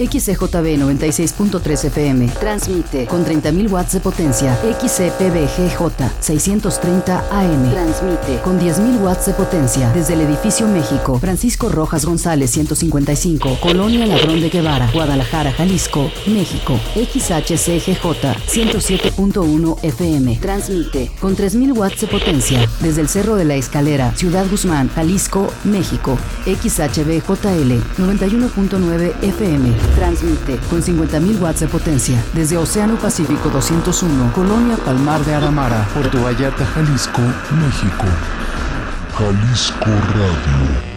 XCJB 96.3 FM. Transmite con 30.000 watts de potencia. XCPBGJ 630 AM. Transmite con 10.000 watts de potencia desde el edificio México. Francisco Rojas González 155. Colonia Ladrón de Guevara. Guadalajara, Jalisco, México. XHCGJ 107.1 FM. Transmite con 3.000 watts de potencia desde el Cerro de la Escalera, Ciudad Guzmán, Jalisco, México. XHBJL 91.9 FM. Transmite con 50.000 watts de potencia desde Océano Pacífico 201, Colonia Palmar de Aramara, Puerto Vallarta, Jalisco, México. Jalisco Radio.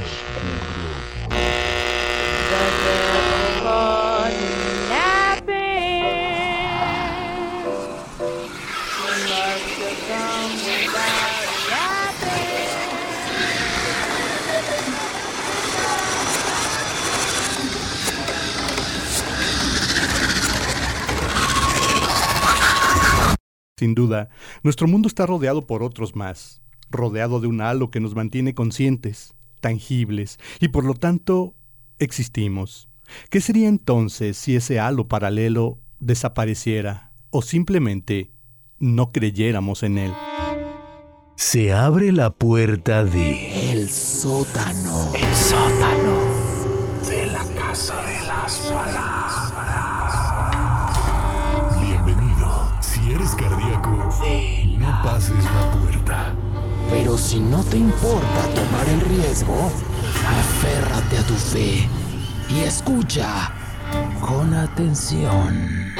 Sin duda, nuestro mundo está rodeado por otros más, rodeado de un halo que nos mantiene conscientes, tangibles, y por lo tanto existimos. ¿Qué sería entonces si ese halo paralelo desapareciera o simplemente no creyéramos en él? Se abre la puerta de... El sótano. El sótano. De la casa de la puerta. Pero si no te importa tomar el riesgo, aférrate a tu fe y escucha con atención.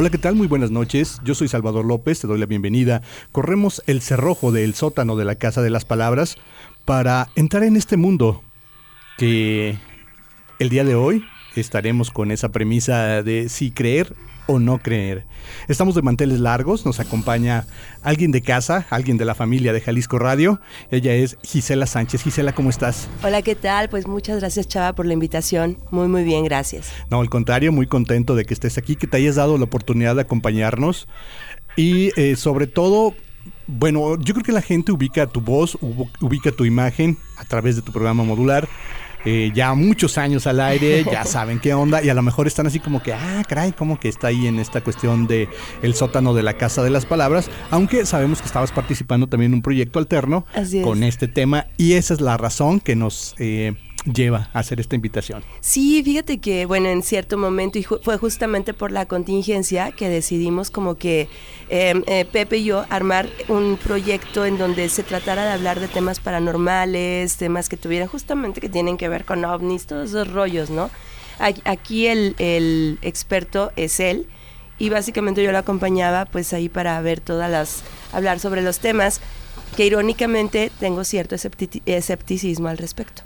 Hola, ¿qué tal? Muy buenas noches. Yo soy Salvador López, te doy la bienvenida. Corremos el cerrojo del sótano de la Casa de las Palabras para entrar en este mundo que el día de hoy estaremos con esa premisa de si creer o no creer. Estamos de manteles largos, nos acompaña alguien de casa, alguien de la familia de Jalisco Radio. Ella es Gisela Sánchez. Gisela, ¿cómo estás? Hola, ¿qué tal? Pues muchas gracias Chava por la invitación. Muy, muy bien, gracias. No, al contrario, muy contento de que estés aquí, que te hayas dado la oportunidad de acompañarnos y eh, sobre todo... Bueno, yo creo que la gente ubica tu voz, ubica tu imagen a través de tu programa modular eh, ya muchos años al aire, ya saben qué onda, y a lo mejor están así como que, ah, caray, como que está ahí en esta cuestión de el sótano de la Casa de las Palabras, aunque sabemos que estabas participando también en un proyecto alterno con este tema, y esa es la razón que nos... Eh, lleva a hacer esta invitación? Sí, fíjate que, bueno, en cierto momento, y fue justamente por la contingencia que decidimos como que em, eh, Pepe y yo armar un proyecto en donde se tratara de hablar de temas paranormales, temas que tuvieran justamente que tienen que ver con ovnis, todos esos rollos, ¿no? Aquí el, el experto es él y básicamente yo lo acompañaba pues ahí para ver todas las, hablar sobre los temas que irónicamente tengo cierto escepticismo al respecto.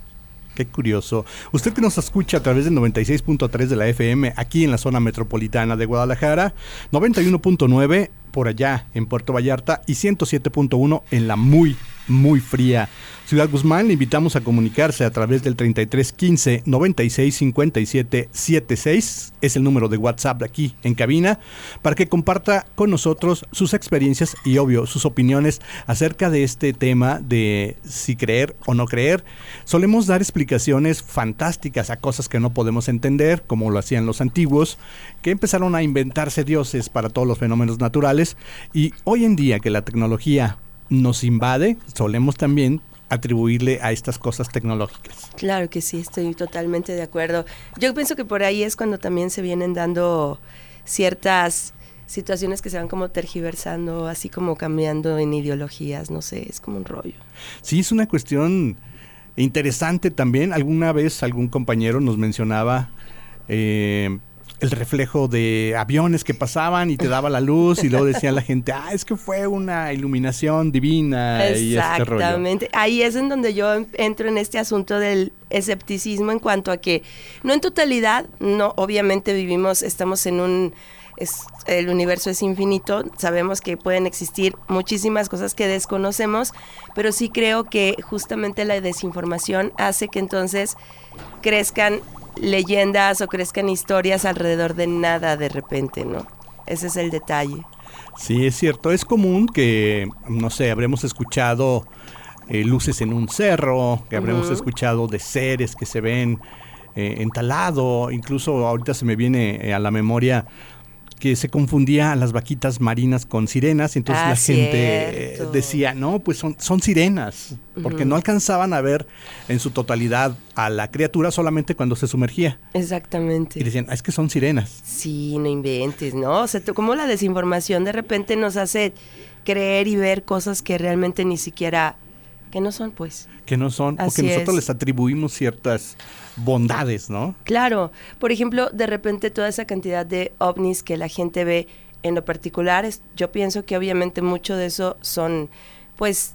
Qué curioso. Usted que nos escucha a través del 96.3 de la FM aquí en la zona metropolitana de Guadalajara, 91.9 por allá en Puerto Vallarta y 107.1 en la muy, muy fría Ciudad Guzmán. Le invitamos a comunicarse a través del 3315 96 57 76. Es el número de WhatsApp de aquí en cabina para que comparta con nosotros sus experiencias y, obvio, sus opiniones acerca de este tema de si creer o no creer. Solemos dar explicaciones fantásticas a cosas que no podemos entender, como lo hacían los antiguos, que empezaron a inventarse dioses para todos los fenómenos naturales. Y hoy en día que la tecnología nos invade, solemos también atribuirle a estas cosas tecnológicas. Claro que sí, estoy totalmente de acuerdo. Yo pienso que por ahí es cuando también se vienen dando ciertas situaciones que se van como tergiversando, así como cambiando en ideologías, no sé, es como un rollo. Sí, es una cuestión interesante también. Alguna vez algún compañero nos mencionaba eh, el reflejo de aviones que pasaban y te daba la luz y luego decía la gente, ah, es que fue una iluminación divina y este rollo. Exactamente. Ahí es en donde yo en- entro en este asunto del escepticismo en cuanto a que no en totalidad, no, obviamente vivimos, estamos en un es, el universo es infinito, sabemos que pueden existir muchísimas cosas que desconocemos, pero sí creo que justamente la desinformación hace que entonces crezcan leyendas o crezcan historias alrededor de nada de repente, ¿no? Ese es el detalle. Sí, es cierto. Es común que, no sé, habremos escuchado eh, luces en un cerro, que habremos escuchado de seres que se ven eh, en talado. Incluso ahorita se me viene eh, a la memoria que se confundía a las vaquitas marinas con sirenas, y entonces Ah, la gente eh, cierto. decía, no, pues son, son sirenas, porque no alcanzaban a ver en su totalidad a la criatura solamente cuando se sumergía. Exactamente. Y decían, "Ah, es que son sirenas. Sí, no inventes, ¿no? O sea, como la desinformación de repente nos hace creer y ver cosas que realmente ni siquiera, que no son, pues. que no son, porque nosotros es. les atribuimos ciertas bondades, ¿no? Claro, por ejemplo, de repente toda esa cantidad de ovnis que la gente ve en lo particular, es- yo pienso que obviamente mucho de eso son, pues,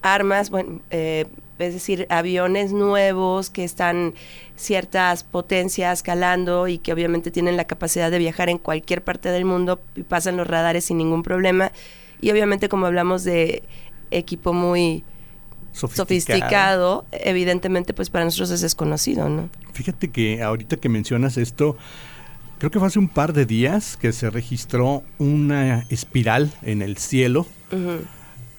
armas, bueno, eh, es decir, aviones nuevos que están ciertas potencias calando y que obviamente tienen la capacidad de viajar en cualquier parte del mundo y pasan los radares sin ningún problema. Y obviamente como hablamos de equipo muy sofisticado, evidentemente pues para nosotros es desconocido, ¿no? Fíjate que ahorita que mencionas esto, creo que fue hace un par de días que se registró una espiral en el cielo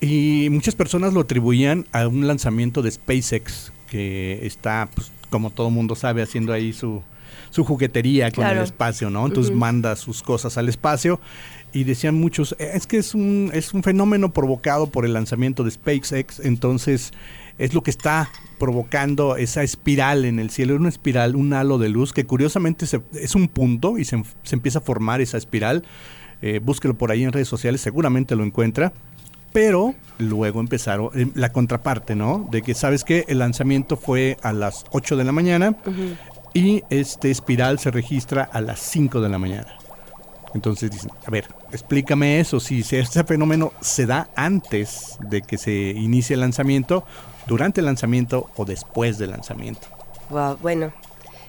y muchas personas lo atribuían a un lanzamiento de SpaceX que está, pues, como todo mundo sabe, haciendo ahí su, su juguetería con Claro. el espacio, ¿no? Entonces Ujú. manda sus cosas al espacio y decían muchos, "Eh, es que es un, es un fenómeno provocado por el lanzamiento de SpaceX, entonces es lo que está provocando esa espiral en el cielo, una espiral, un halo de luz que curiosamente se- es un punto y se, se empieza a formar esa espiral. Eh, búsquelo por ahí en redes sociales, seguramente lo encuentra. Pero luego empezaron eh, la contraparte, ¿no? De que, ¿sabes qué? El lanzamiento fue a las 8 de la mañana y este espiral se registra a las 5 de la mañana. Entonces dicen, a ver, explícame eso, si este fenómeno se da antes de que se inicie el lanzamiento, durante el lanzamiento o después del lanzamiento. Bueno.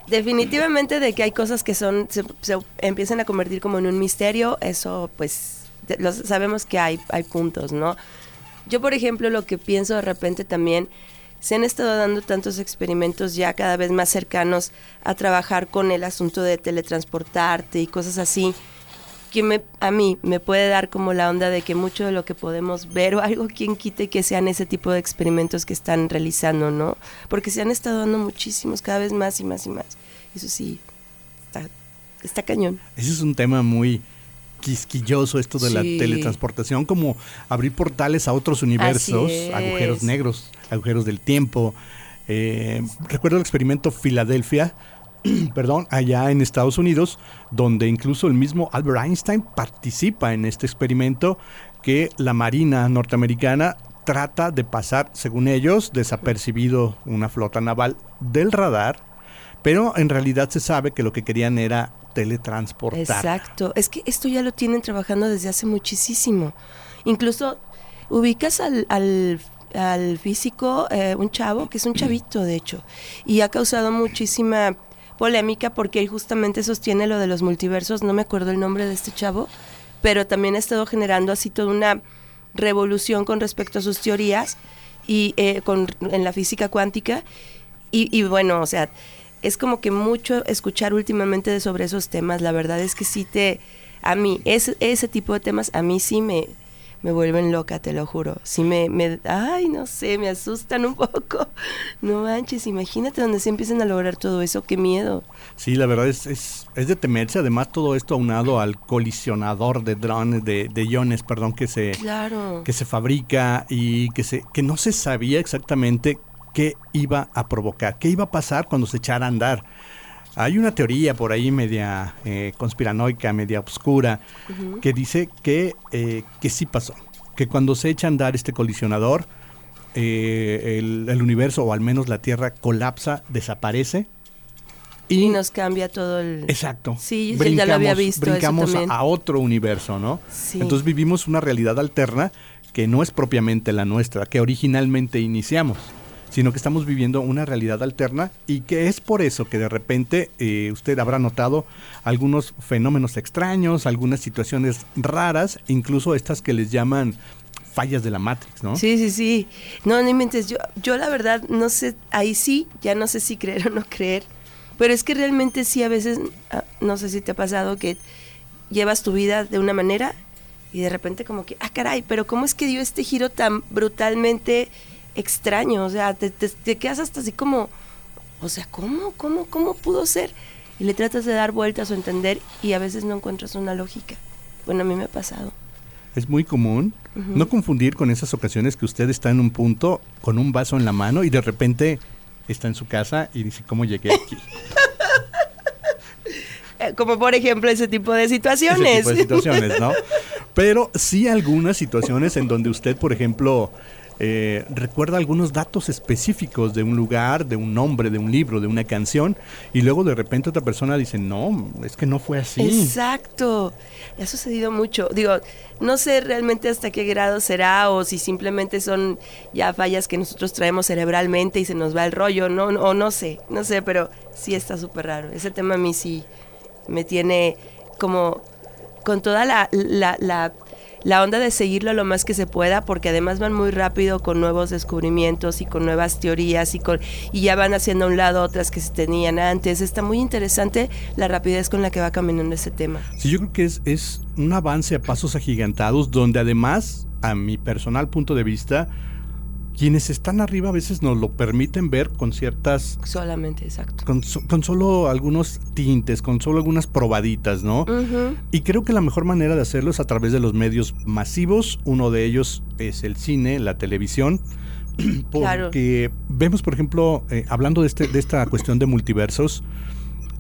Definitivamente de que hay cosas que son se, se empiezan a convertir como en un misterio, eso pues los, sabemos que hay hay puntos, ¿no? Yo por ejemplo lo que pienso de repente también se han estado dando tantos experimentos ya cada vez más cercanos a trabajar con el asunto de teletransportarte y cosas así que me, a mí me puede dar como la onda de que mucho de lo que podemos ver o algo quien quite que sean ese tipo de experimentos que están realizando, ¿no? Porque se han estado dando muchísimos, cada vez más y más y más. Eso sí, está, está cañón. Ese es un tema muy quisquilloso, esto de la teletransportación, como abrir portales a otros universos, agujeros negros, agujeros del tiempo. Eh, recuerdo el experimento Filadelfia, perdón, allá en Estados Unidos, donde incluso el mismo Albert Einstein participa en este experimento que la Marina norteamericana trata de pasar, según ellos, desapercibido una flota naval del radar, pero en realidad se sabe que lo que querían era teletransportar. Exacto. Es que esto ya lo tienen trabajando desde hace muchísimo. Incluso ubicas al, al, al físico, eh, un chavo, que es un chavito, de hecho, y ha causado muchísima polémica porque él justamente sostiene lo de los multiversos, no me acuerdo el nombre de este chavo, pero también ha estado generando así toda una revolución con respecto a sus teorías y eh, con, en la física cuántica. Y, y bueno, o sea, es como que mucho escuchar últimamente de sobre esos temas. La verdad es que sí te, a mí, ese, ese tipo de temas a mí sí me, me vuelven loca, te lo juro. Sí me, me, ay, no sé, me asustan un poco. No manches, imagínate donde se empiecen a lograr todo eso, qué miedo. Sí, la verdad es, es, es de temerse. Además, todo esto aunado al colisionador de drones, de, de iones, perdón, que se, Claro. que se fabrica y que, se, que no se sabía exactamente qué iba a provocar, qué iba a pasar cuando se echara a andar. Hay una teoría por ahí media eh, conspiranoica, media oscura, que dice que, eh, que sí pasó. Que cuando se echa a andar este colisionador, eh, el, el universo, o al menos la Tierra, colapsa, desaparece. Y, nos cambia todo el... Exacto. Sí, yo ya lo había visto. eso Brincamos también. a otro universo, ¿no? Sí. Entonces vivimos una realidad alterna que no es propiamente la nuestra, que originalmente iniciamos, sino que estamos viviendo una realidad alterna y que es por eso que de repente eh, usted habrá notado algunos fenómenos extraños, algunas situaciones raras, incluso estas que les llaman fallas de la Matrix, ¿no? Sí, sí, sí. No, no inventes. Yo, yo la verdad no sé, ahí sí, ya no sé si creer o no creer. Pero es que realmente sí, a veces, ah, no sé si te ha pasado que llevas tu vida de una manera y de repente como que, ah, caray, pero ¿cómo es que dio este giro tan brutalmente extraño? O sea, te, te- te quedas hasta así como, o sea, ¿cómo, cómo, cómo pudo ser? Y le tratas de dar vueltas o entender y a veces no encuentras una lógica. Bueno, a mí me ha pasado. Es muy común no confundir con esas ocasiones que usted está en un punto con un vaso en la mano y de repente está en su casa y dice, ¿cómo llegué aquí? Eh, Como por ejemplo ese tipo de ese situaciones. tipo de situaciones, ¿no? Pero sí algunas situaciones en donde usted, por ejemplo, eh, recuerda algunos datos específicos de un lugar, de un nombre, de un libro, de una canción, y luego de repente otra persona dice, no, es que no fue así. Exacto. Ha sucedido mucho. Digo, no sé realmente hasta qué grado será o si simplemente son ya fallas que nosotros traemos cerebralmente y se nos va el rollo, no, no- o no sé, no sé, pero sí está súper raro. Ese tema a mí sí me tiene como con toda la, la onda de seguirlo lo más que se pueda, porque además van muy rápido con nuevos descubrimientos y con nuevas teorías y, con, y ya van haciendo a un lado otras que se tenían antes. Está muy interesante la rapidez con la que va caminando ese tema. Sí, yo creo que es, es un avance a pasos agigantados, donde además, a mi personal punto de vista, quienes están arriba a veces nos lo permiten ver con ciertas Solamente, exacto. con, so- con solo algunos tintes, con solo algunas probaditas, ¿no? Y creo que la mejor manera de hacerlo es a través de los medios masivos. Uno de ellos es el cine, la televisión. Claro. Porque vemos, por ejemplo, eh, hablando de, este, de esta cuestión de multiversos,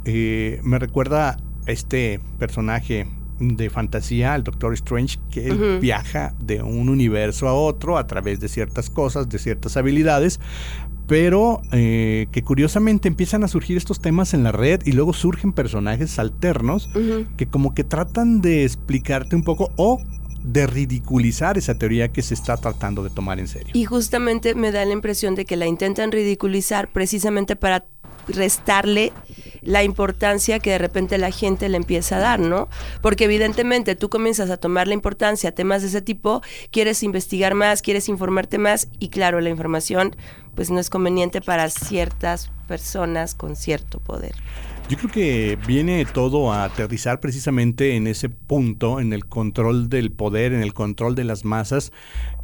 eh, me recuerda a este personaje de fantasía, el Doctor Strange, que él viaja de un universo a otro a través de ciertas cosas, de ciertas habilidades, pero eh, que curiosamente empiezan a surgir estos temas en la red y luego surgen personajes alternos que como que tratan de explicarte un poco o de ridiculizar esa teoría que se está tratando de tomar en serio. Y justamente me da la impresión de que la intentan ridiculizar precisamente para restarle la importancia que de repente la gente le empieza a dar, ¿no? Porque evidentemente tú comienzas a tomar la importancia a temas de ese tipo, quieres investigar más, quieres informarte más y claro, la información pues no es conveniente para ciertas personas con cierto poder. Yo creo que viene todo a aterrizar precisamente en ese punto, en el control del poder, en el control de las masas,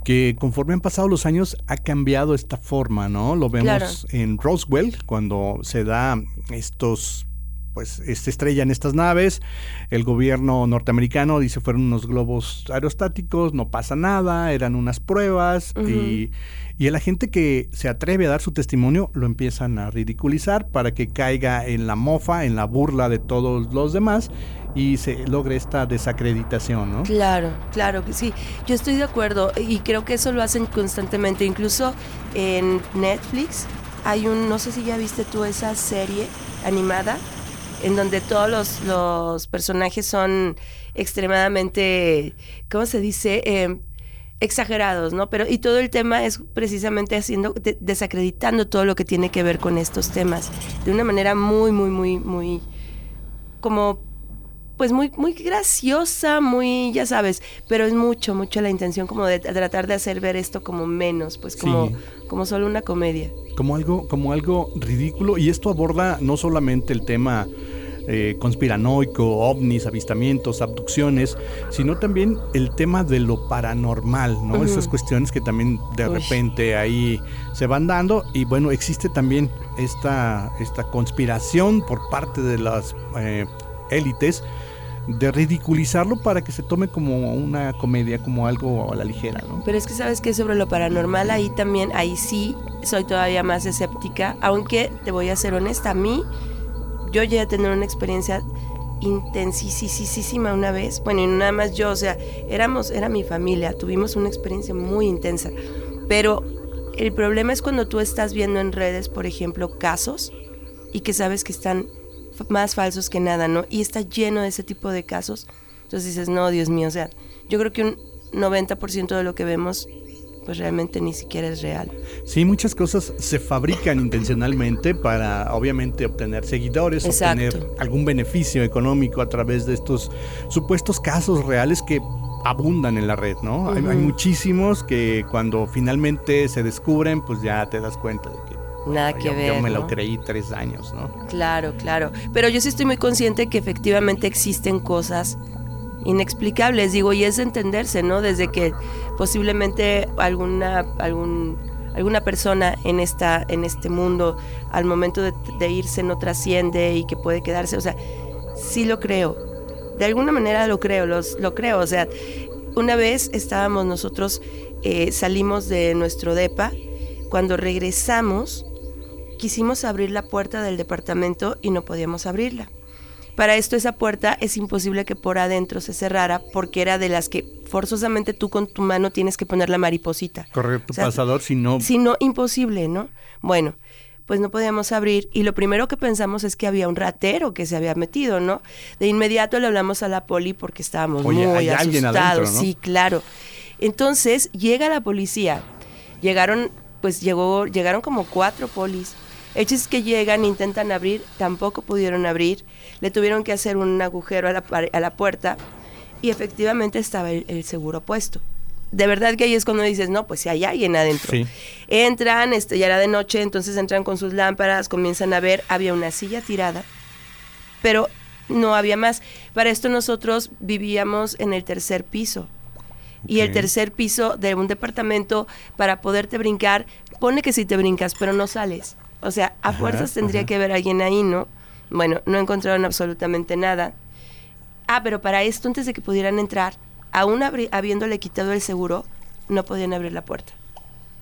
que conforme han pasado los años ha cambiado esta forma, ¿no? Lo vemos Claro. en Roswell, cuando se da estos pues se estrellan estas naves, el gobierno norteamericano dice fueron unos globos aerostáticos, no pasa nada, eran unas pruebas y, y la gente que se atreve a dar su testimonio lo empiezan a ridiculizar para que caiga en la mofa, en la burla de todos los demás y se logre esta desacreditación, ¿no? Claro, claro que sí. Yo estoy de acuerdo y creo que eso lo hacen constantemente. Incluso en Netflix hay un, no sé si ya viste tú esa serie animada, en donde todos los, los personajes son extremadamente, ¿cómo se dice? Eh, exagerados, ¿no? Pero y todo el tema es precisamente haciendo de- desacreditando todo lo que tiene que ver con estos temas de una manera muy muy muy muy como pues muy muy graciosa, muy ya sabes, pero es mucho mucho la intención como de tratar de hacer ver esto como menos, pues como Sí. como solo una comedia. como algo, como algo ridículo. Y esto aborda no solamente el tema eh, conspiranoico, ovnis, avistamientos, abducciones, sino también el tema de lo paranormal, ¿no? Ujú. Esas cuestiones que también de Uy. repente ahí se van dando. Y bueno, existe también esta, esta conspiración por parte de las eh, élites de ridiculizarlo para que se tome como una comedia, como algo a la ligera, ¿no? Pero es que sabes que sobre lo paranormal ahí también, ahí sí soy todavía más escéptica, aunque te voy a ser honesta, a mí Yo llegué a tener una experiencia intensísima una vez. Bueno, y nada más yo, o sea, éramos, era mi familia, tuvimos una experiencia muy intensa. Pero el problema es cuando tú estás viendo en redes, por ejemplo, casos y que sabes que están más falsos que nada, ¿no? Y está lleno de ese tipo de casos. Entonces dices, no, Dios mío, o sea, yo creo que un 90% de lo que vemos pues realmente ni siquiera es real. Sí, muchas cosas se fabrican intencionalmente para obviamente obtener seguidores, obtener algún beneficio económico a través de estos supuestos casos reales que abundan en la red, ¿no? hay, muchísimos que cuando finalmente se descubren, pues ya te das cuenta de que Nada que ver. Yo me lo creí tres años, ¿no? Claro, claro. Pero yo sí estoy muy consciente que efectivamente existen cosas inexplicables, digo, y es entenderse, ¿no? Desde que posiblemente alguna, algún, alguna persona en, esta, en este mundo al momento de, irse no trasciende y que puede quedarse, o sea, sí lo creo, de alguna manera lo creo, los, lo creo, o sea, una vez estábamos nosotros, eh, salimos de nuestro DEPA, cuando regresamos, quisimos abrir la puerta del departamento y no podíamos abrirla. Para esto esa puerta es imposible que por adentro se cerrara porque era de las que forzosamente tú con tu mano tienes que poner la mariposita. Correr tu pasador, si no... Si no, imposible, ¿no? Bueno, pues no podíamos abrir y lo primero que pensamos es que había un ratero que se había metido, ¿no? De inmediato le hablamos a la poli porque estábamos muy asustados. Sí, claro. Entonces llega la policía. Llegaron, pues llegó, llegaron como cuatro polis Hechos que llegan, intentan abrir, tampoco pudieron abrir, le tuvieron que hacer un agujero a la, a la puerta y efectivamente estaba el, seguro puesto. De verdad que ahí es cuando dices, no, pues si hay alguien adentro. Entran, este, ya era de noche, entonces entran con sus lámparas, comienzan a ver, había una silla tirada, pero no había más. Para esto nosotros vivíamos en el tercer piso. Y el tercer piso de un departamento, para poderte brincar, pone que si te brincas, pero no sales. O sea, a fuerzas tendría que haber alguien ahí, ¿no? Bueno, no encontraron absolutamente nada. Ah, pero para esto, antes de que pudieran entrar, aún habiéndole quitado el seguro, no podían abrir la puerta.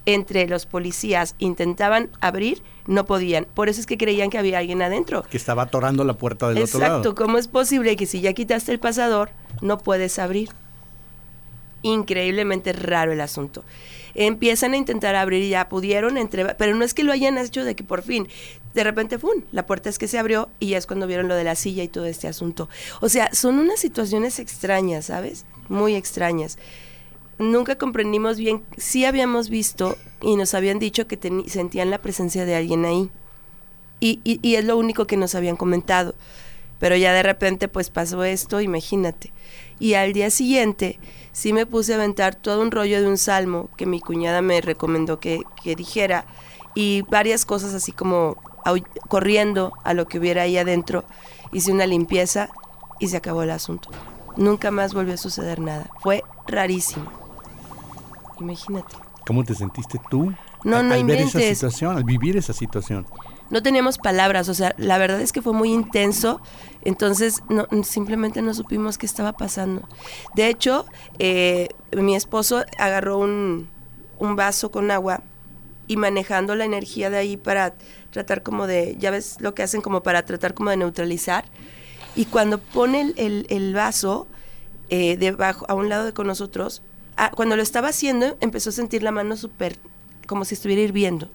Entre los policías intentaban abrir, no podían. Por eso es que creían que había alguien adentro. Que estaba atorando la puerta del otro lado. Exacto. ¿Cómo es posible que si ya quitaste el pasador, no puedes abrir? Increíblemente raro el asunto empiezan a intentar abrir y ya pudieron, entre, pero no es que lo hayan hecho de que por fin, de repente, ¡fum! La puerta es que se abrió y ya es cuando vieron lo de la silla y todo este asunto. O sea, son unas situaciones extrañas, ¿sabes? Muy extrañas. Nunca comprendimos bien, sí habíamos visto y nos habían dicho que sentían la presencia de alguien ahí. Y, es lo único que nos habían comentado. Pero ya de repente pues pasó esto, imagínate. Y al día siguiente sí me puse a aventar todo un rollo de un salmo que mi cuñada me recomendó que, dijera y varias cosas así como corriendo a lo que hubiera ahí adentro. Hice una limpieza y se acabó el asunto. Nunca más volvió a suceder nada. Fue rarísimo. Imagínate. ¿Cómo te sentiste tú no, no al ver esa situación, al vivir esa situación? No teníamos palabras, o sea, la verdad es que fue muy intenso, entonces no, simplemente no supimos qué estaba pasando. De hecho, eh, mi esposo agarró un, vaso con agua y manejando la energía de ahí para tratar como de, ya ves lo que hacen como para tratar como de neutralizar, y cuando pone el, vaso eh, debajo, a un lado de con nosotros, ah, cuando lo estaba haciendo, empezó a sentir la mano súper, como si estuviera hirviendo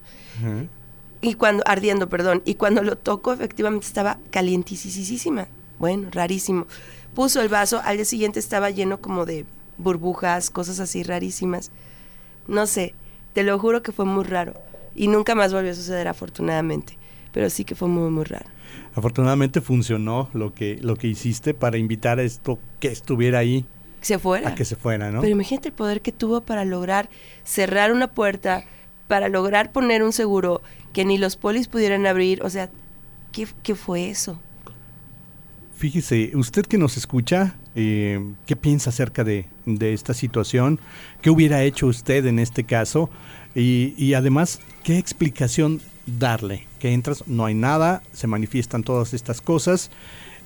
y cuando, ardiendo, perdón, y cuando lo tocó efectivamente estaba calientísima. Bueno, rarísimo. Puso el vaso, al día siguiente estaba lleno como de burbujas, cosas así rarísimas. No sé, te lo juro que fue muy raro. Y nunca más volvió a suceder afortunadamente, pero sí que fue muy, muy raro. Afortunadamente funcionó lo que, lo que hiciste para invitar a esto que estuviera ahí. Que se fuera. A que se fuera, ¿no? Pero imagínate el poder que tuvo para lograr cerrar una puerta, para lograr poner un seguro que ni los polis pudieran abrir. O sea, ¿qué, fue eso? Fíjese, usted que nos escucha, eh, ¿qué piensa acerca de, esta situación? ¿Qué hubiera hecho usted en este caso? Y, y, además, ¿qué explicación darle? Que entras, no hay nada, se manifiestan todas estas cosas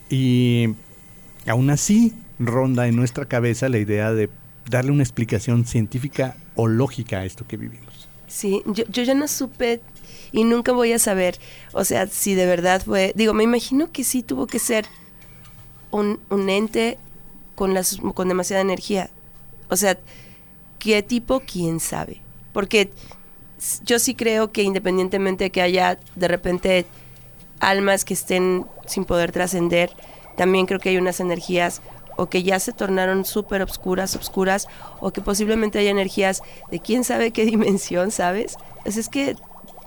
y aún así ronda en nuestra cabeza la idea de darle una explicación científica o lógica a esto que vivimos. Sí, yo, yo ya no supe y nunca voy a saber, o sea, si de verdad fue, digo, me imagino que sí tuvo que ser un, un ente con, las, con demasiada energía. O sea, ¿qué tipo? ¿Quién sabe? Porque yo sí creo que independientemente de que haya de repente almas que estén sin poder trascender, también creo que hay unas energías o que ya se tornaron súper obscuras, obscuras, o que posiblemente haya energías de quién sabe qué dimensión, ¿sabes? Pues es que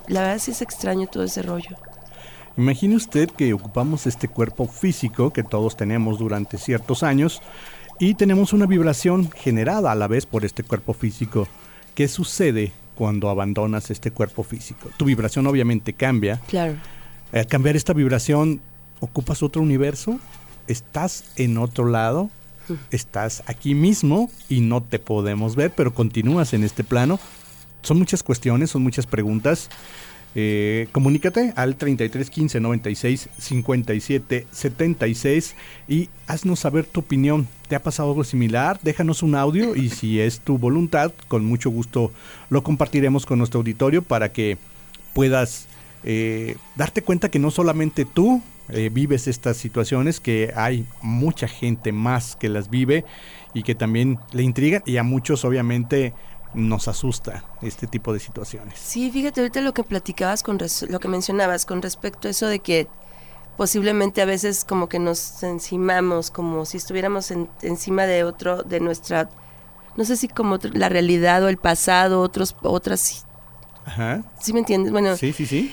la verdad sí es extraño todo ese rollo. Imagine usted que ocupamos este cuerpo físico que todos tenemos durante ciertos años y tenemos una vibración generada a la vez por este cuerpo físico. ¿Qué sucede cuando abandonas este cuerpo físico? Tu vibración obviamente cambia. Claro. Al cambiar esta vibración, ¿ocupas otro universo? ¿Estás en otro lado? ¿Estás aquí mismo y no te podemos ver, pero continúas en este plano? Son muchas cuestiones, son muchas preguntas. Eh, comunícate al 33 15 96 57 76 y haznos saber tu opinión. ¿Te ha pasado algo similar? Déjanos un audio y si es tu voluntad, con mucho gusto lo compartiremos con nuestro auditorio para que puedas eh, darte cuenta que no solamente tú eh, vives estas situaciones, que hay mucha gente más que las vive y que también le intrigan y a muchos obviamente nos asusta este tipo de situaciones. Sí, fíjate ahorita lo que platicabas con res- lo que mencionabas con respecto a eso de que posiblemente a veces como que nos encimamos, como si estuviéramos en- encima de otro, de nuestra, no sé si como la realidad o el pasado, otros, otras, Ajá. ¿sí me entiendes? Bueno, Sí, sí, sí.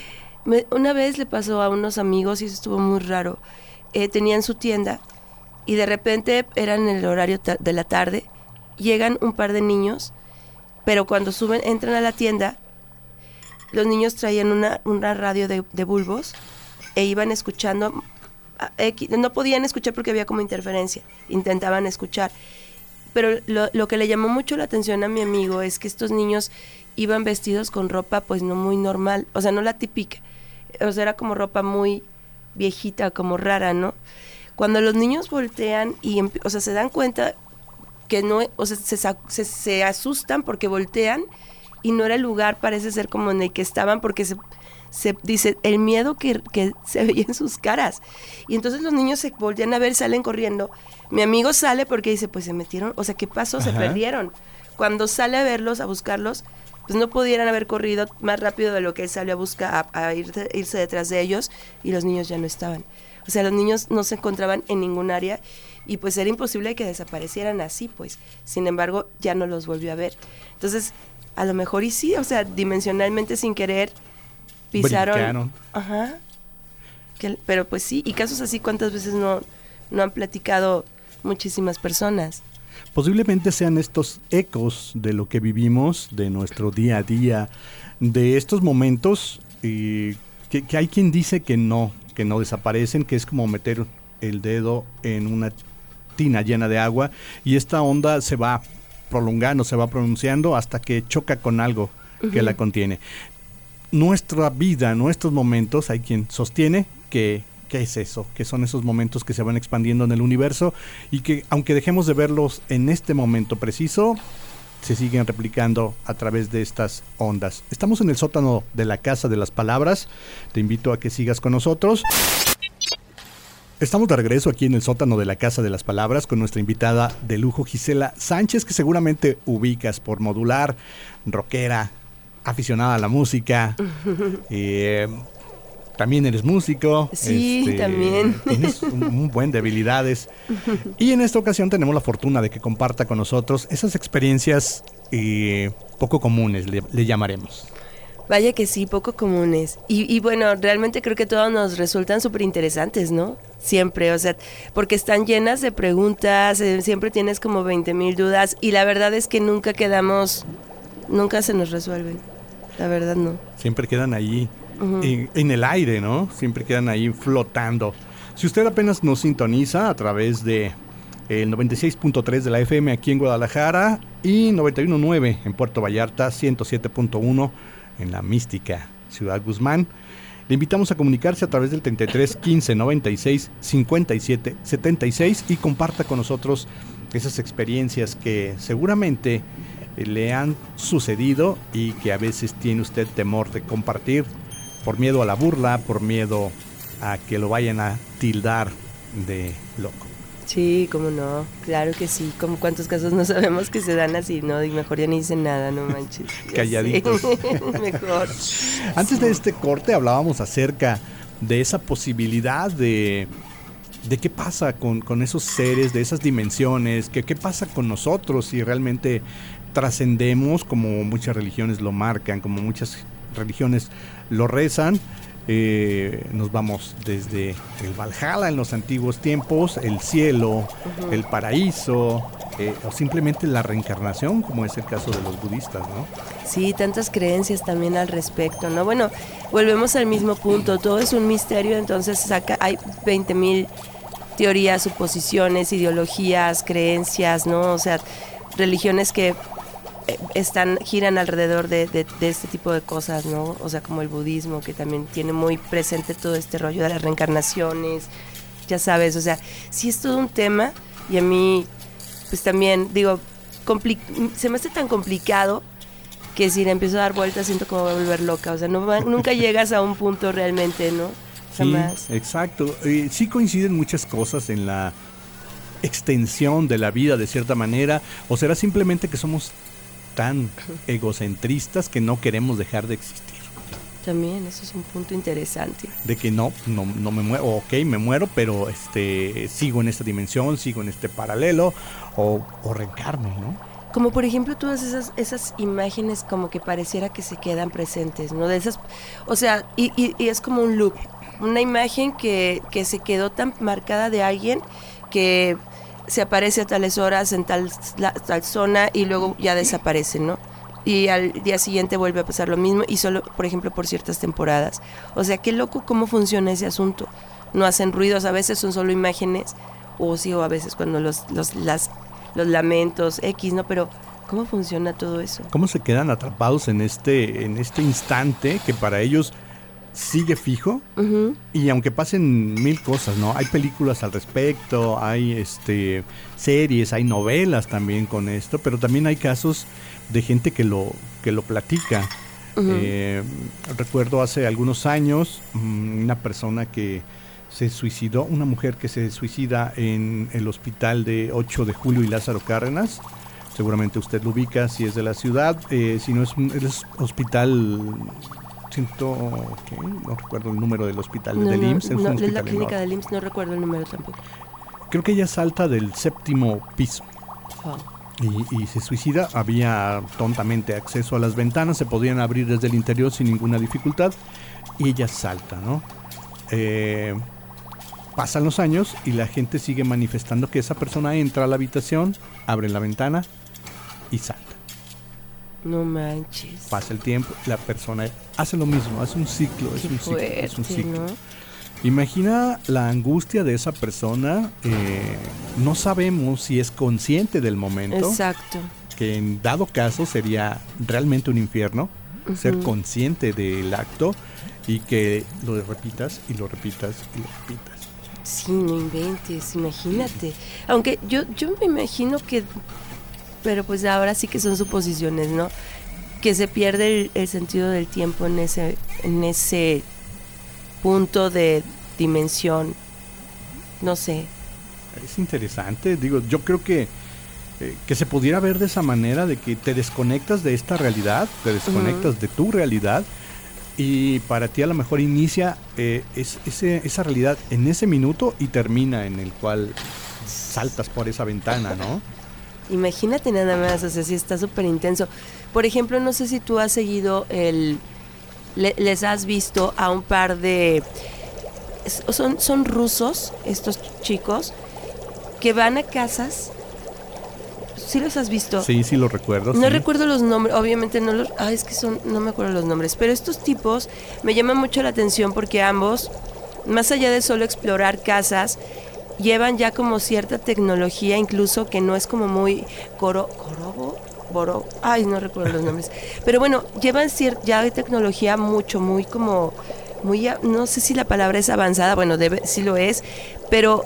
Una vez le pasó a unos amigos y eso estuvo muy raro. Eh, tenían su tienda y de repente era en el horario de la tarde. Llegan un par de niños, pero cuando suben, entran a la tienda, los niños traían una, una radio de, de bulbos e iban escuchando. no podían escuchar porque había como interferencia. Intentaban escuchar. Pero lo, lo que le llamó mucho la atención a mi amigo es que estos niños iban vestidos con ropa pues no muy normal, o sea, no la típica. O sea, era como ropa muy viejita, como rara, ¿no? Cuando los niños voltean y, o sea, se dan cuenta que no, o sea, se, se, se asustan porque voltean y no era el lugar, parece ser como en el que estaban, porque se, se dice el miedo que, que se veía en sus caras. Y entonces los niños se voltean a ver, salen corriendo. Mi amigo sale porque dice, pues se metieron, o sea, ¿qué pasó? Se Ajá. perdieron. Cuando sale a verlos, a buscarlos, pues no pudieran haber corrido más rápido de lo que él salió a buscar, a, a irse, irse detrás de ellos, y los niños ya no estaban. O sea, los niños no se encontraban en ningún área y pues era imposible que desaparecieran así, pues. Sin embargo, ya no los volvió a ver. Entonces, a lo mejor y sí, o sea, dimensionalmente sin querer pisaron. Brincaron. Ajá. Que- pero pues sí, y casos así, ¿cuántas veces no, no han platicado muchísimas personas? Posiblemente sean estos ecos de lo que vivimos, de nuestro día a día, de estos momentos que hay quien dice que no, que no desaparecen, que es como meter el dedo en una tina llena de agua y esta onda se va prolongando, se va pronunciando hasta que choca con algo que la contiene. Nuestra vida, nuestros momentos, hay quien sostiene que ¿Qué es eso? Que son esos momentos que se van expandiendo en el universo y que aunque dejemos de verlos en este momento preciso, se siguen replicando a través de estas ondas. Estamos en el sótano de la Casa de las Palabras. Te invito a que sigas con nosotros. Estamos de regreso aquí en el sótano de la Casa de las Palabras con nuestra invitada de lujo Gisela Sánchez, que seguramente ubicas por modular, rockera, aficionada a la música. eh, también eres músico. este, Sí, también. Tienes un, un buen de habilidades. Y en esta ocasión tenemos la fortuna de que comparta con nosotros esas experiencias eh, poco comunes, le, le llamaremos. Vaya que sí, poco comunes. Y, y bueno, realmente creo que todos nos resultan súper interesantes, ¿no? Siempre, o sea, porque están llenas de preguntas, eh, siempre tienes como 20 mil dudas y la verdad es que nunca quedamos, nunca se nos resuelven. La verdad no. Siempre quedan en, el aire, ¿no? Siempre quedan ahí flotando. Si usted apenas nos sintoniza a través de el 96.3 de la FM aquí en Guadalajara y 91.9 en Puerto Vallarta, 107.1 en la mística Ciudad Guzmán. Le invitamos a comunicarse a través del 33 15 96 57 76 y comparta con nosotros esas experiencias que seguramente eh, le han sucedido y que a veces tiene usted temor de compartir por miedo a la burla, por miedo a que lo vayan a tildar de loco. Sí, cómo no, claro que sí, como cuántos casos no sabemos que se dan así, ¿no? Y mejor ya ni dicen nada, no manches. Calladitos. mejor. Antes de este corte hablábamos acerca de esa posibilidad de, de qué pasa con, con esos seres, de esas dimensiones, que qué pasa con nosotros si realmente trascendemos, como muchas religiones lo marcan, como muchas religiones lo rezan. Eh, nos vamos desde el Valhalla en los antiguos tiempos, el cielo, el paraíso, eh, o simplemente la reencarnación, como es el caso de los budistas, ¿no? Sí, tantas creencias también al respecto, ¿no? Bueno, volvemos al mismo punto, todo es un misterio, entonces saca, hay 20 mil teorías, suposiciones, ideologías, creencias, ¿no? O sea, religiones que están giran alrededor de, de- de este tipo de cosas, ¿no? O sea, como el budismo, que también tiene muy presente todo este rollo de las reencarnaciones, ya sabes, o sea, sí es todo un tema y a mí, pues también, digo, se me hace tan complicado que si le empiezo a dar vueltas siento como voy a volver loca, o sea, no va- nunca llegas a un punto realmente, ¿no? Jamás. Sí, exacto. Eh, sí coinciden muchas cosas en la extensión de la vida de cierta manera, o será simplemente que somos tan egocentristas que no queremos dejar de existir. También, eso es un punto interesante. De que no, no, no me muero, ok, me muero, pero este sigo en esta dimensión, sigo en este paralelo, o, o reencarno, ¿no? Como por ejemplo todas esas, esas imágenes como que pareciera que se quedan presentes, ¿no? De esas, o sea, y, y- y es como un loop, una imagen que, que se quedó tan marcada de alguien que se aparece a tales horas en tal, tal zona y luego ya desaparece, ¿no? Y al día siguiente vuelve a pasar lo mismo y solo, por ejemplo, por ciertas temporadas. O sea, qué loco cómo funciona ese asunto. No hacen ruidos, a veces son solo imágenes, o sí, o a veces cuando los, los, las, los lamentos, X, ¿no? Pero, ¿cómo funciona todo eso? ¿Cómo se quedan atrapados en este, en este instante que para ellos sigue fijo? Y aunque pasen mil cosas, ¿no? Hay películas al respecto, hay este series, hay novelas también con esto, pero también hay casos de gente que lo, que lo platica. Eh, recuerdo hace algunos años mm, una persona que se suicidó, una mujer que se suicida en el hospital de 8 de julio y Lázaro Cárdenas. Seguramente usted lo ubica si es de la ciudad, eh, si no es un es hospital, siento que no recuerdo el número del hospital No, del no, IMSS, es un no, la clínica enorme. del IMSS, no recuerdo el número tampoco. Creo que ella salta del séptimo piso y, y se suicida. Había tontamente acceso a las ventanas, se podían abrir desde el interior sin ninguna dificultad y ella salta, ¿no? Eh, pasan los años y la gente sigue manifestando que esa persona entra a la habitación, abre la ventana y salta. No manches. Pasa el tiempo, la persona hace lo mismo, hace un ciclo, es un ciclo, es un ciclo. ¿no? Imagina la angustia de esa persona. eh, no sabemos si es consciente del momento, Exacto. que en dado caso sería realmente un infierno, ser consciente del acto y que lo repitas y lo repitas y lo repitas. Sí, no inventes, imagínate. Aunque yo, yo me imagino que, pero pues ahora sí que son suposiciones, ¿no? Que se pierde el, el sentido del tiempo en ese, en ese punto de dimensión. No sé. Es interesante, digo, yo creo que eh, que se pudiera ver de esa manera, de que te desconectas de esta realidad, te desconectas de tu realidad y para ti a lo mejor inicia eh, es- ese- esa realidad en ese minuto y termina en el cual saltas por esa ventana, ¿no? Imagínate nada más, o sea, sí está súper intenso. Por ejemplo, no sé si tú has seguido el... le- les has visto a un par de... Son, son rusos, estos chicos, que van a casas... ¿Sí los has visto? Sí, sí lo recuerdo. No sí. recuerdo los nombres, obviamente no los... Ah, es que son... No me acuerdo los nombres. Pero estos tipos me llaman mucho la atención porque ambos, más allá de solo explorar casas, llevan ya como cierta tecnología, incluso que no es como muy... Coro, ¿Corobo? Boro... Ay, no recuerdo los nombres. Pero bueno, llevan cier- ya tecnología mucho, muy como... Muy... No sé si la palabra es avanzada, bueno, debe, sí lo es, pero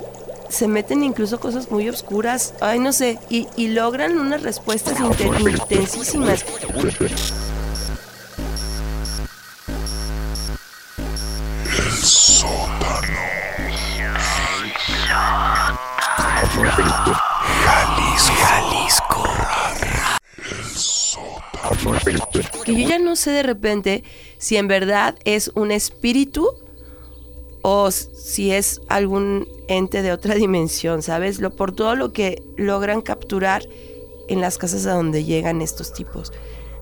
se meten incluso cosas muy oscuras, ay no sé, y, y logran unas respuestas inten- intensísimas. Que yo ya no sé de repente si en verdad es un espíritu o si es algún ente de otra dimensión, ¿sabes? Lo, por todo lo que logran capturar en las casas a donde llegan estos tipos.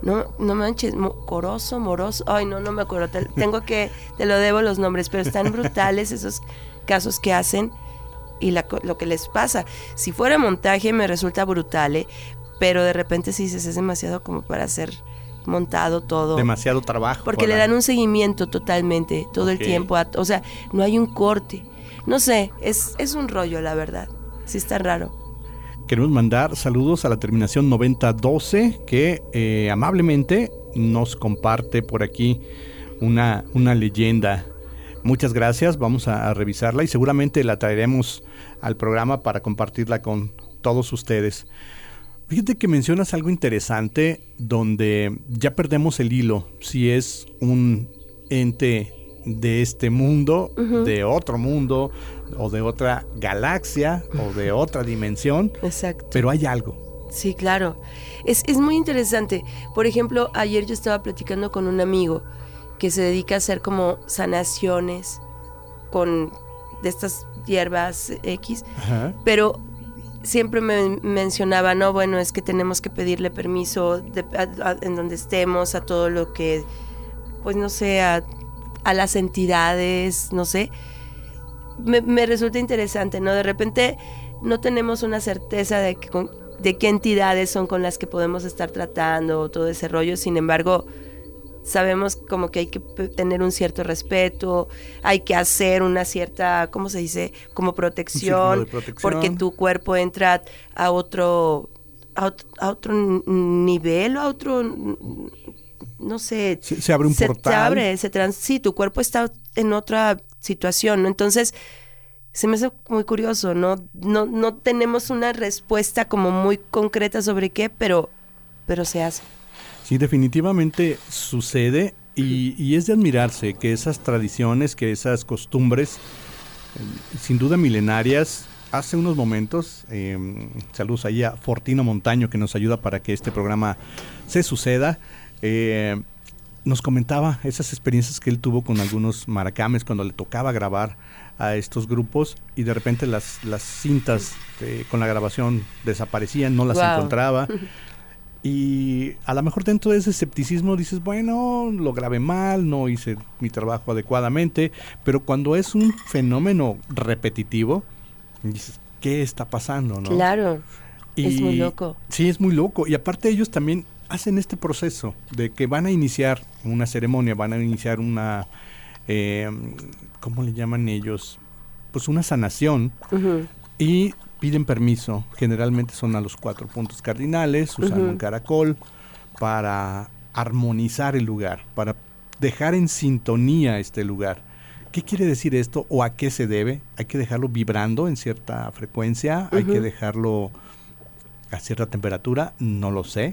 No, no manches, coroso, moroso, ay no, no me acuerdo, te- tengo que, te lo debo los nombres, pero están brutales esos casos que hacen y lo que les pasa. Si fuera montaje me resulta brutal, ¿eh? pero de repente si dices es demasiado como para ser montado todo. Demasiado trabajo. Porque le dan un seguimiento totalmente, todo Ok. el tiempo. a- o sea, no hay un corte. No sé, es, es un rollo, la verdad. Sí está raro. Queremos mandar saludos a la terminación 9012 que eh, amablemente nos comparte por aquí una, una leyenda. Muchas gracias, vamos a, a revisarla y seguramente la traeremos al programa para compartirla con todos ustedes. Fíjate que mencionas algo interesante donde ya perdemos el hilo, si es un ente de este mundo, de otro mundo, o de otra galaxia, o de otra dimensión, Exacto. pero hay algo. Sí, claro. Es, es muy interesante. Por ejemplo, ayer yo estaba platicando con un amigo que se dedica a hacer como sanaciones con de estas hierbas X, Ajá. pero siempre me mencionaba, no, bueno, es que tenemos que pedirle permiso en donde estemos, a todo lo que, pues no sé, a, a las entidades, no sé. Me, me resulta interesante, ¿no? De repente no tenemos una certeza de, que de qué entidades son con las que podemos estar tratando, todo ese rollo, sin embargo, sabemos como que hay que tener un cierto respeto, hay que hacer una cierta, ¿cómo se dice? Como protección, porque tu cuerpo entra a otro, a a otro, nivel a otro, no sé. Se, se abre un se, portal. se abre, se trans, sí, tu cuerpo está en otra situación, ¿no? Entonces, se me hace muy curioso, ¿no? No, no tenemos una respuesta como muy concreta sobre qué, pero, pero se hace. Sí, definitivamente sucede y, y es de admirarse que esas tradiciones, que esas costumbres, eh, sin duda milenarias, hace unos momentos, eh, saludos ahí a Fortino Montaño que nos ayuda para que este programa se suceda, eh, nos comentaba esas experiencias que él tuvo con algunos maracames cuando le tocaba grabar a estos grupos y de repente las, las cintas eh, con la grabación desaparecían, no las encontraba. Y a lo mejor dentro de ese escepticismo dices, bueno, lo grabé mal, no hice mi trabajo adecuadamente, pero cuando es un fenómeno repetitivo, dices, ¿qué está pasando? ¿no? Claro, es muy loco. Sí, es muy loco. Y aparte ellos también hacen este proceso de que van a iniciar una ceremonia, van a iniciar una, eh, ¿cómo le llaman ellos? Pues una sanación Ujú. y piden permiso. Generalmente son a los cuatro puntos cardinales, usan un caracol para armonizar el lugar, para dejar en sintonía este lugar. ¿Qué quiere decir esto o a qué se debe? Hay que dejarlo vibrando en cierta frecuencia, hay que dejarlo a cierta temperatura, no lo sé.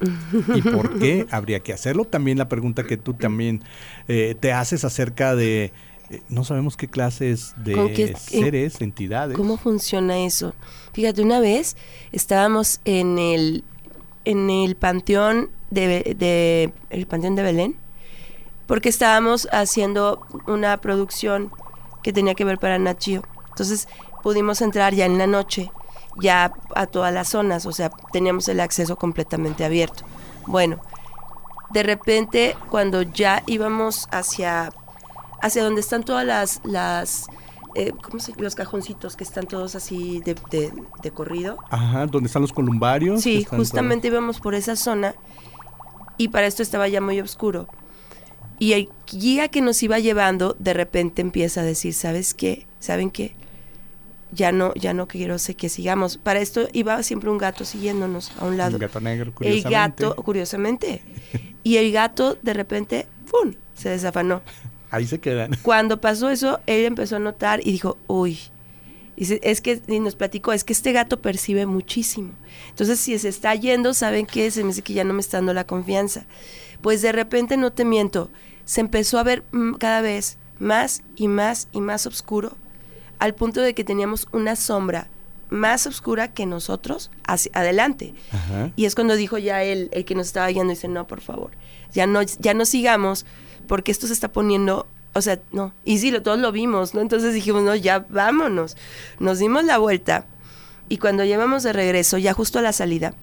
¿Y por qué habría que hacerlo? También la pregunta que tú también eh, te haces acerca de, eh, no sabemos qué clases de ¿Con qué- seres, entidades. ¿Cómo funciona eso? Fíjate, una vez estábamos en el en el panteón de, el panteón de Belén, porque estábamos haciendo una producción que tenía que ver para Nachio. Entonces pudimos entrar ya en la noche, ya a todas las zonas, o sea, teníamos el acceso completamente abierto. Bueno, de repente cuando ya íbamos hacia hacia donde están todas las las eh, ¿cómo se los cajoncitos que están todos así de, de- de corrido. Ajá, donde están los columbarios. Sí, justamente íbamos por esa zona y para esto estaba ya muy oscuro. Y el guía que nos iba llevando de repente empieza a decir, ¿sabes qué? ¿Saben qué? Ya no, ya no quiero sé que sigamos. Para esto iba siempre un gato siguiéndonos a un lado. Un gato negro, el curiosamente. gato, curiosamente. y el gato de repente, ¡pum! se desafanó. Ahí se quedan. Cuando pasó eso, él empezó a notar y dijo, uy, es que y nos platicó, es que este gato percibe muchísimo. Entonces, si se está yendo, ¿saben qué? Se me dice que ya no me está dando la confianza. Pues de repente, no te miento, se empezó a ver mm, cada vez más y más y más oscuro, al punto de que teníamos una sombra más oscura que nosotros hacia adelante. Ajá. Y es cuando dijo ya él, el que nos estaba guiando, dice, no, por favor, ya no, ya no sigamos, porque esto se está poniendo, o sea, no. Y sí, lo, todos lo vimos, ¿no? Entonces dijimos, no, ya vámonos. Nos dimos la vuelta y cuando llevamos de regreso, ya justo a la salida,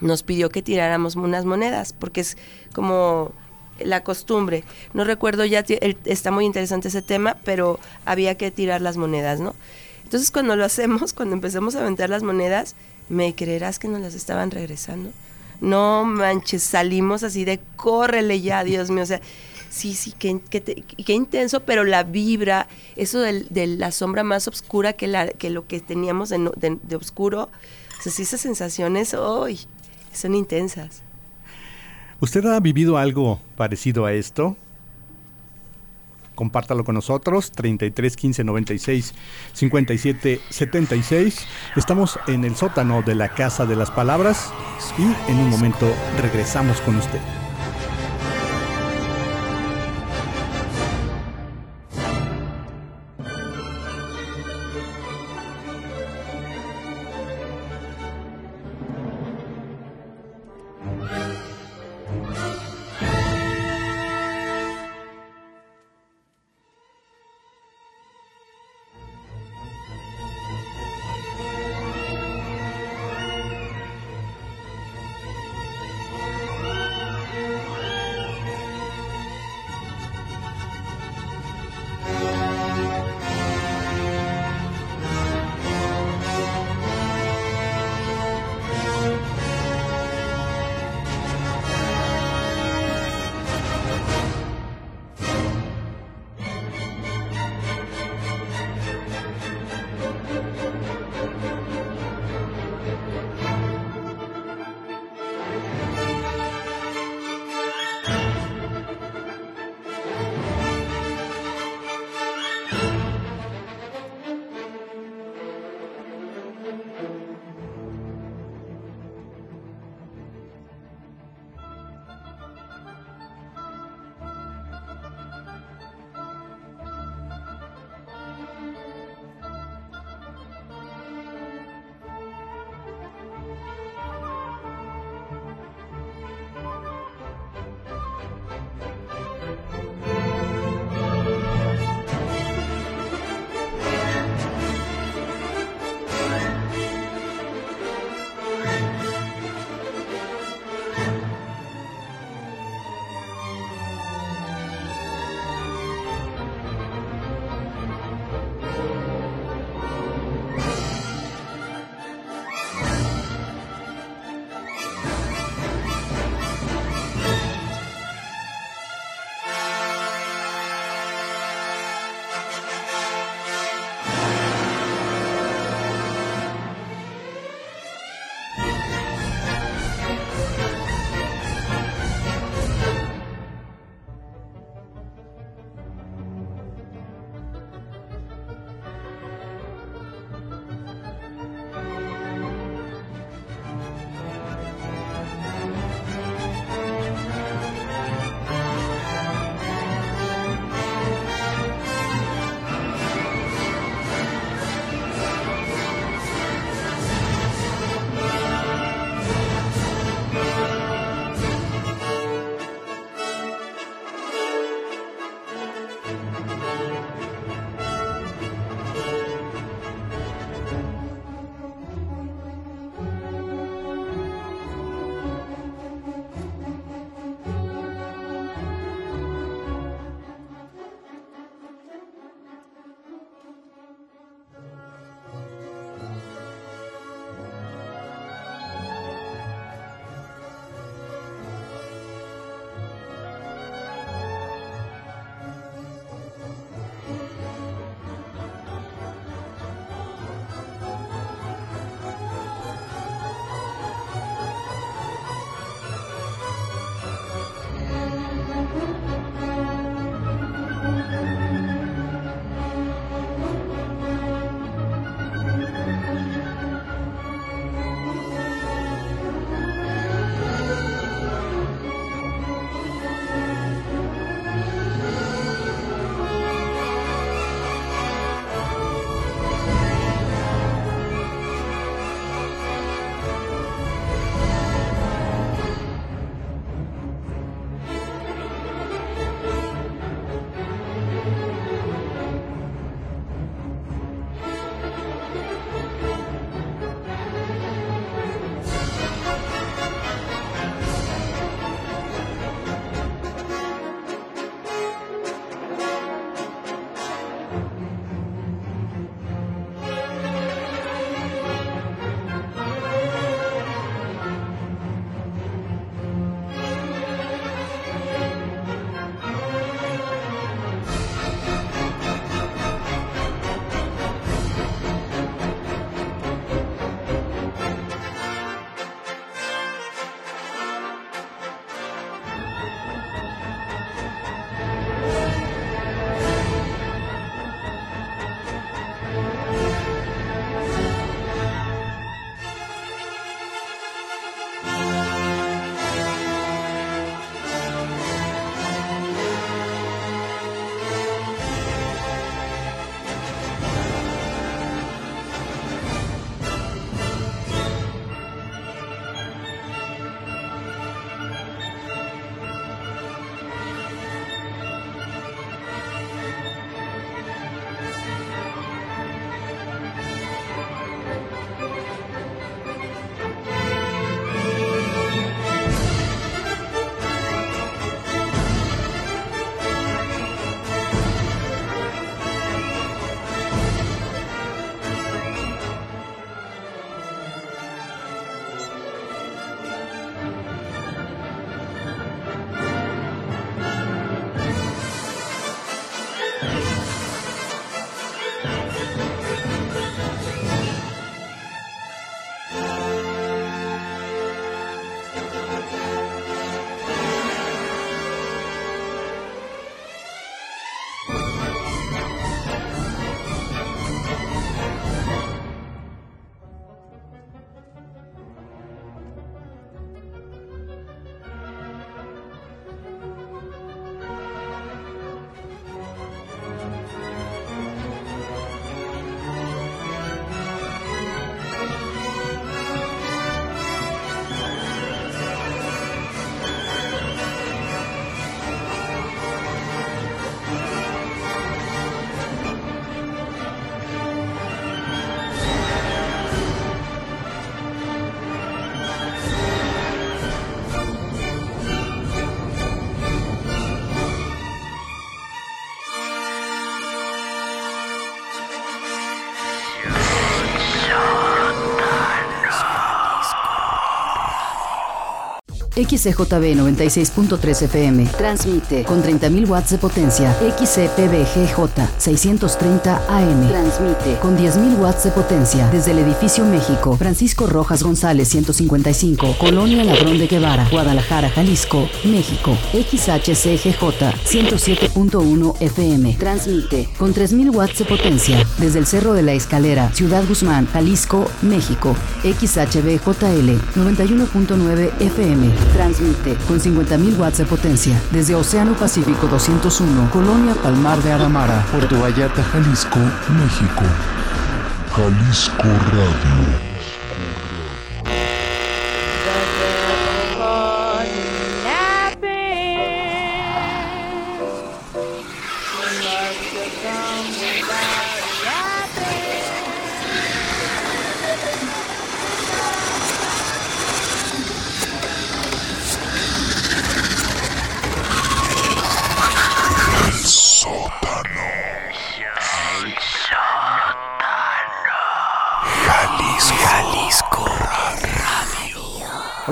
nos pidió que tiráramos unas monedas, porque es como la costumbre. No recuerdo ya, el- está muy interesante ese tema, pero había que tirar las monedas, ¿no? Entonces cuando lo hacemos, cuando empezamos a aventar las monedas, ¿me creerás que nos las estaban regresando? No manches, salimos así de córrele ya, Dios mío, o sea, sí, sí, qué, qué te- qué intenso, pero la vibra, eso de, la sombra más oscura que, la, que lo que teníamos de, de, oscuro, esas sensaciones, hoy son intensas. ¿Usted ha vivido algo parecido a esto? Compártalo con nosotros, 33 15 96 57 76. Estamos en el sótano de la Casa de las Palabras y en un momento regresamos con usted. XCJB 96.3 FM. Transmite con 30.000 watts de potencia. XCPBGJ 630 AM. Transmite con 10.000 watts de potencia desde el edificio México. Francisco Rojas González 155. Colonia Ladrón de Guevara. Guadalajara, Jalisco, México. XHCGJ 107.1 FM. Transmite con 3.000 watts de potencia desde el Cerro de la Escalera, Ciudad Guzmán, Jalisco, México. XHBJL 91.9 FM. Transmite con 50.000 watts de potencia desde Océano Pacífico 201, Colonia Palmar de Aramara. Puerto Vallarta, Jalisco, México. Jalisco Radio.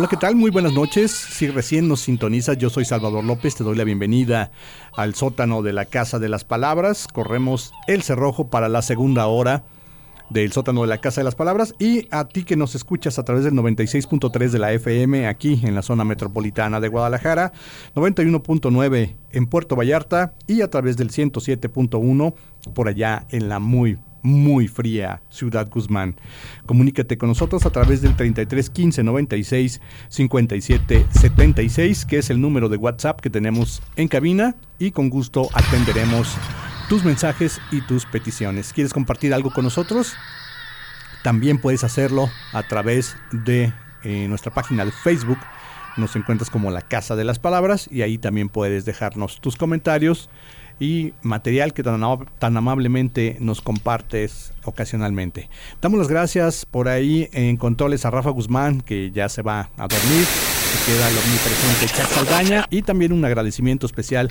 ¿Qué tal? Muy buenas noches. Si recién nos sintonizas, yo soy Salvador López, te doy la bienvenida al sótano de la Casa de las Palabras. Corremos el cerrojo para la segunda hora del sótano de la Casa de las Palabras y a ti que nos escuchas a través del 96.3 de la FM aquí en la zona metropolitana de Guadalajara, 91.9 en Puerto Vallarta y a través del 107.1 por allá en la muy muy fría Ciudad Guzmán. Comunícate con nosotros a través del 33 15 96 57 76, que es el número de WhatsApp que tenemos en cabina y con gusto atenderemos tus mensajes y tus peticiones. ¿Quieres compartir algo con nosotros? También puedes hacerlo a través de eh, nuestra página de Facebook. Nos encuentras como la Casa de las Palabras y ahí también puedes dejarnos tus comentarios y material que tan, amablemente nos compartes ocasionalmente. Damos las gracias por ahí en controles a Rafa Guzmán, que ya se va a dormir, se queda el omnipresente Chac Saldaña, y también un agradecimiento especial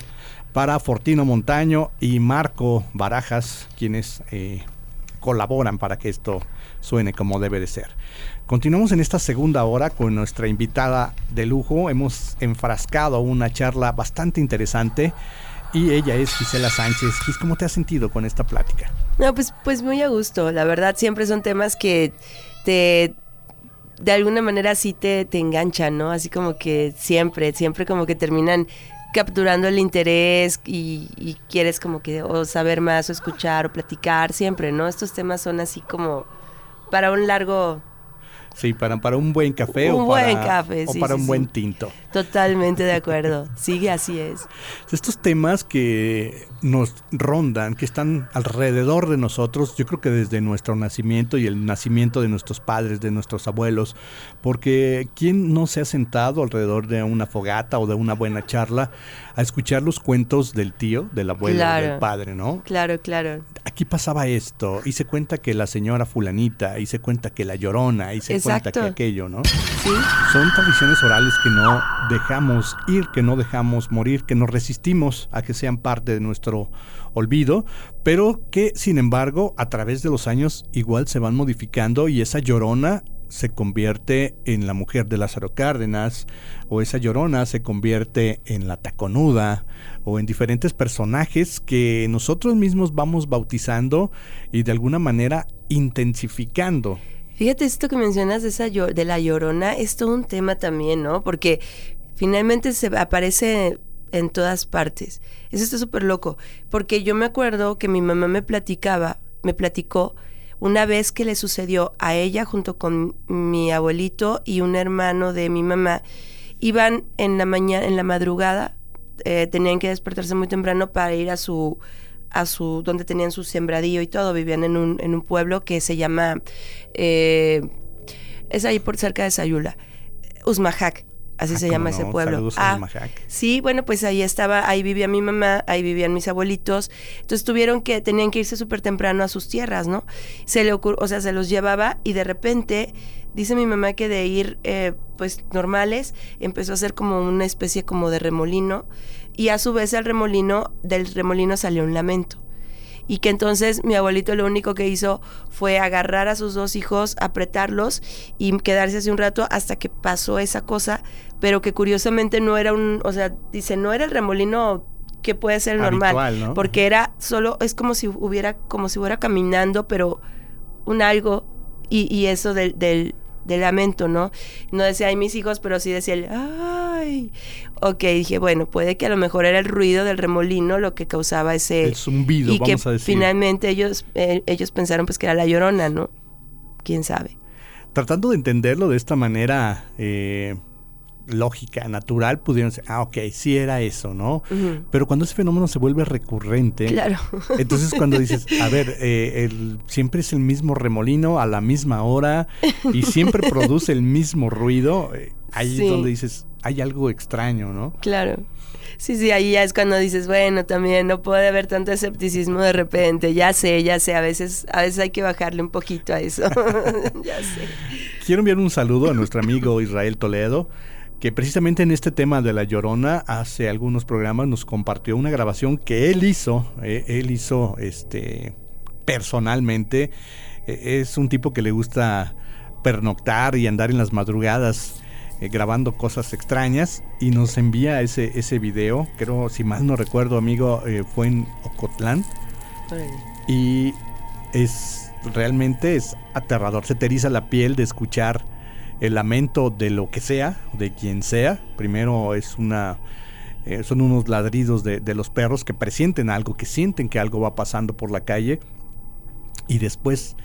para Fortino Montaño y Marco Barajas, quienes eh, colaboran para que esto suene como debe de ser. Continuamos en esta segunda hora con nuestra invitada de lujo. Hemos enfrascado una charla bastante interesante y ella es Gisela Sánchez. Gis, ¿cómo te has sentido con esta plática? No, pues, pues muy a gusto. La verdad, siempre son temas que te de alguna manera sí te, te enganchan, ¿no? Así como que siempre, siempre como que terminan capturando el interés y, y, quieres como que o saber más o escuchar o platicar siempre, ¿no? Estos temas son así como para un largo Sí, para, para un buen café un o buen para, café, o para sí, un buen tinto. Totalmente de acuerdo. Sigue así es. Estos temas que nos rondan, que están alrededor de nosotros, yo creo que desde nuestro nacimiento y el nacimiento de nuestros padres, de nuestros abuelos, porque ¿quién no se ha sentado alrededor de una fogata o de una buena charla a escuchar los cuentos del tío, del abuelo, Claro. del padre, ¿no? Claro, claro. Aquí pasaba esto, y se cuenta que la señora fulanita, y se cuenta que la llorona, y se cuenta que aquello, ¿no? Sí. Son tradiciones orales que no dejamos ir, que no dejamos morir, que nos resistimos a que sean parte de nuestro olvido, pero que sin embargo a través de los años igual se van modificando y esa llorona se convierte en la mujer de Lázaro Cárdenas, o esa llorona se convierte en la taconuda, o en diferentes personajes que nosotros mismos vamos bautizando y de alguna manera intensificando. Fíjate esto que mencionas de, esa de la llorona, es todo un tema también, ¿no? Porque finalmente se aparece en todas partes. Eso está súper loco. Porque yo me acuerdo que mi mamá me platicaba, me platicó una vez que le sucedió a ella junto con mi abuelito y un hermano de mi mamá. Iban en la mañana, en la madrugada, eh, tenían que despertarse muy temprano para ir a su a su donde tenían su sembradío y todo vivían en un, en un pueblo que se llama eh, es ahí por cerca de Sayula Usmajac así Ah, se llama no, ese pueblo Ah, sí bueno pues ahí estaba ahí vivía mi mamá ahí vivían mis abuelitos. Entonces tuvieron que tenían que irse súper temprano a sus tierras no se le ocurrió o sea se los llevaba y de repente dice mi mamá que de ir eh, pues normales empezó a hacer como una especie como de remolino y a su vez al remolino del remolino salió un lamento y que entonces mi abuelito lo único que hizo fue agarrar a sus dos hijos, apretarlos y quedarse así un rato hasta que pasó esa cosa, pero que curiosamente no era un, o sea, dice, no era el remolino que puede ser normal, Habitual, ¿no? porque era solo, es como si hubiera, como si fuera caminando, pero un algo y, y eso del, del, del lamento, ¿no? No decía, ay, mis hijos, pero sí decía el, ay. Ok, dije, bueno, puede que a lo mejor era el ruido del remolino lo que causaba ese... El zumbido, y que vamos a decir. finalmente ellos, eh, ellos pensaron pues que era la llorona, ¿no? ¿Quién sabe? Tratando de entenderlo de esta manera eh, lógica, natural, pudieron decir, ah, ok, sí era eso, ¿no? Pero cuando ese fenómeno se vuelve recurrente, Claro. entonces cuando dices, a ver, eh, el- siempre es el mismo remolino a la misma hora y siempre produce el mismo ruido, eh, ahí Sí. es donde dices, hay algo extraño, ¿no? Claro. Sí, sí, ahí ya es cuando dices, bueno, también no puede haber tanto escepticismo de repente. Ya sé, ya sé, a veces, a veces hay que bajarle un poquito a eso. ya sé. Quiero enviar un saludo a nuestro amigo Israel Toledo, que precisamente en este tema de la Llorona, hace algunos programas nos compartió una grabación que él hizo, eh, él hizo este personalmente. Eh, es un tipo que le gusta pernoctar y andar en las madrugadas eh, grabando cosas extrañas y nos envía ese, ese video, creo, si mal no recuerdo, amigo, eh, fue en Ocotlán y es realmente es aterrador. Se te eriza la piel de escuchar el lamento de lo que sea, de quien sea. Primero es una eh, son unos ladridos de, de los perros que presienten algo, que sienten que algo va pasando por la calle. Y después,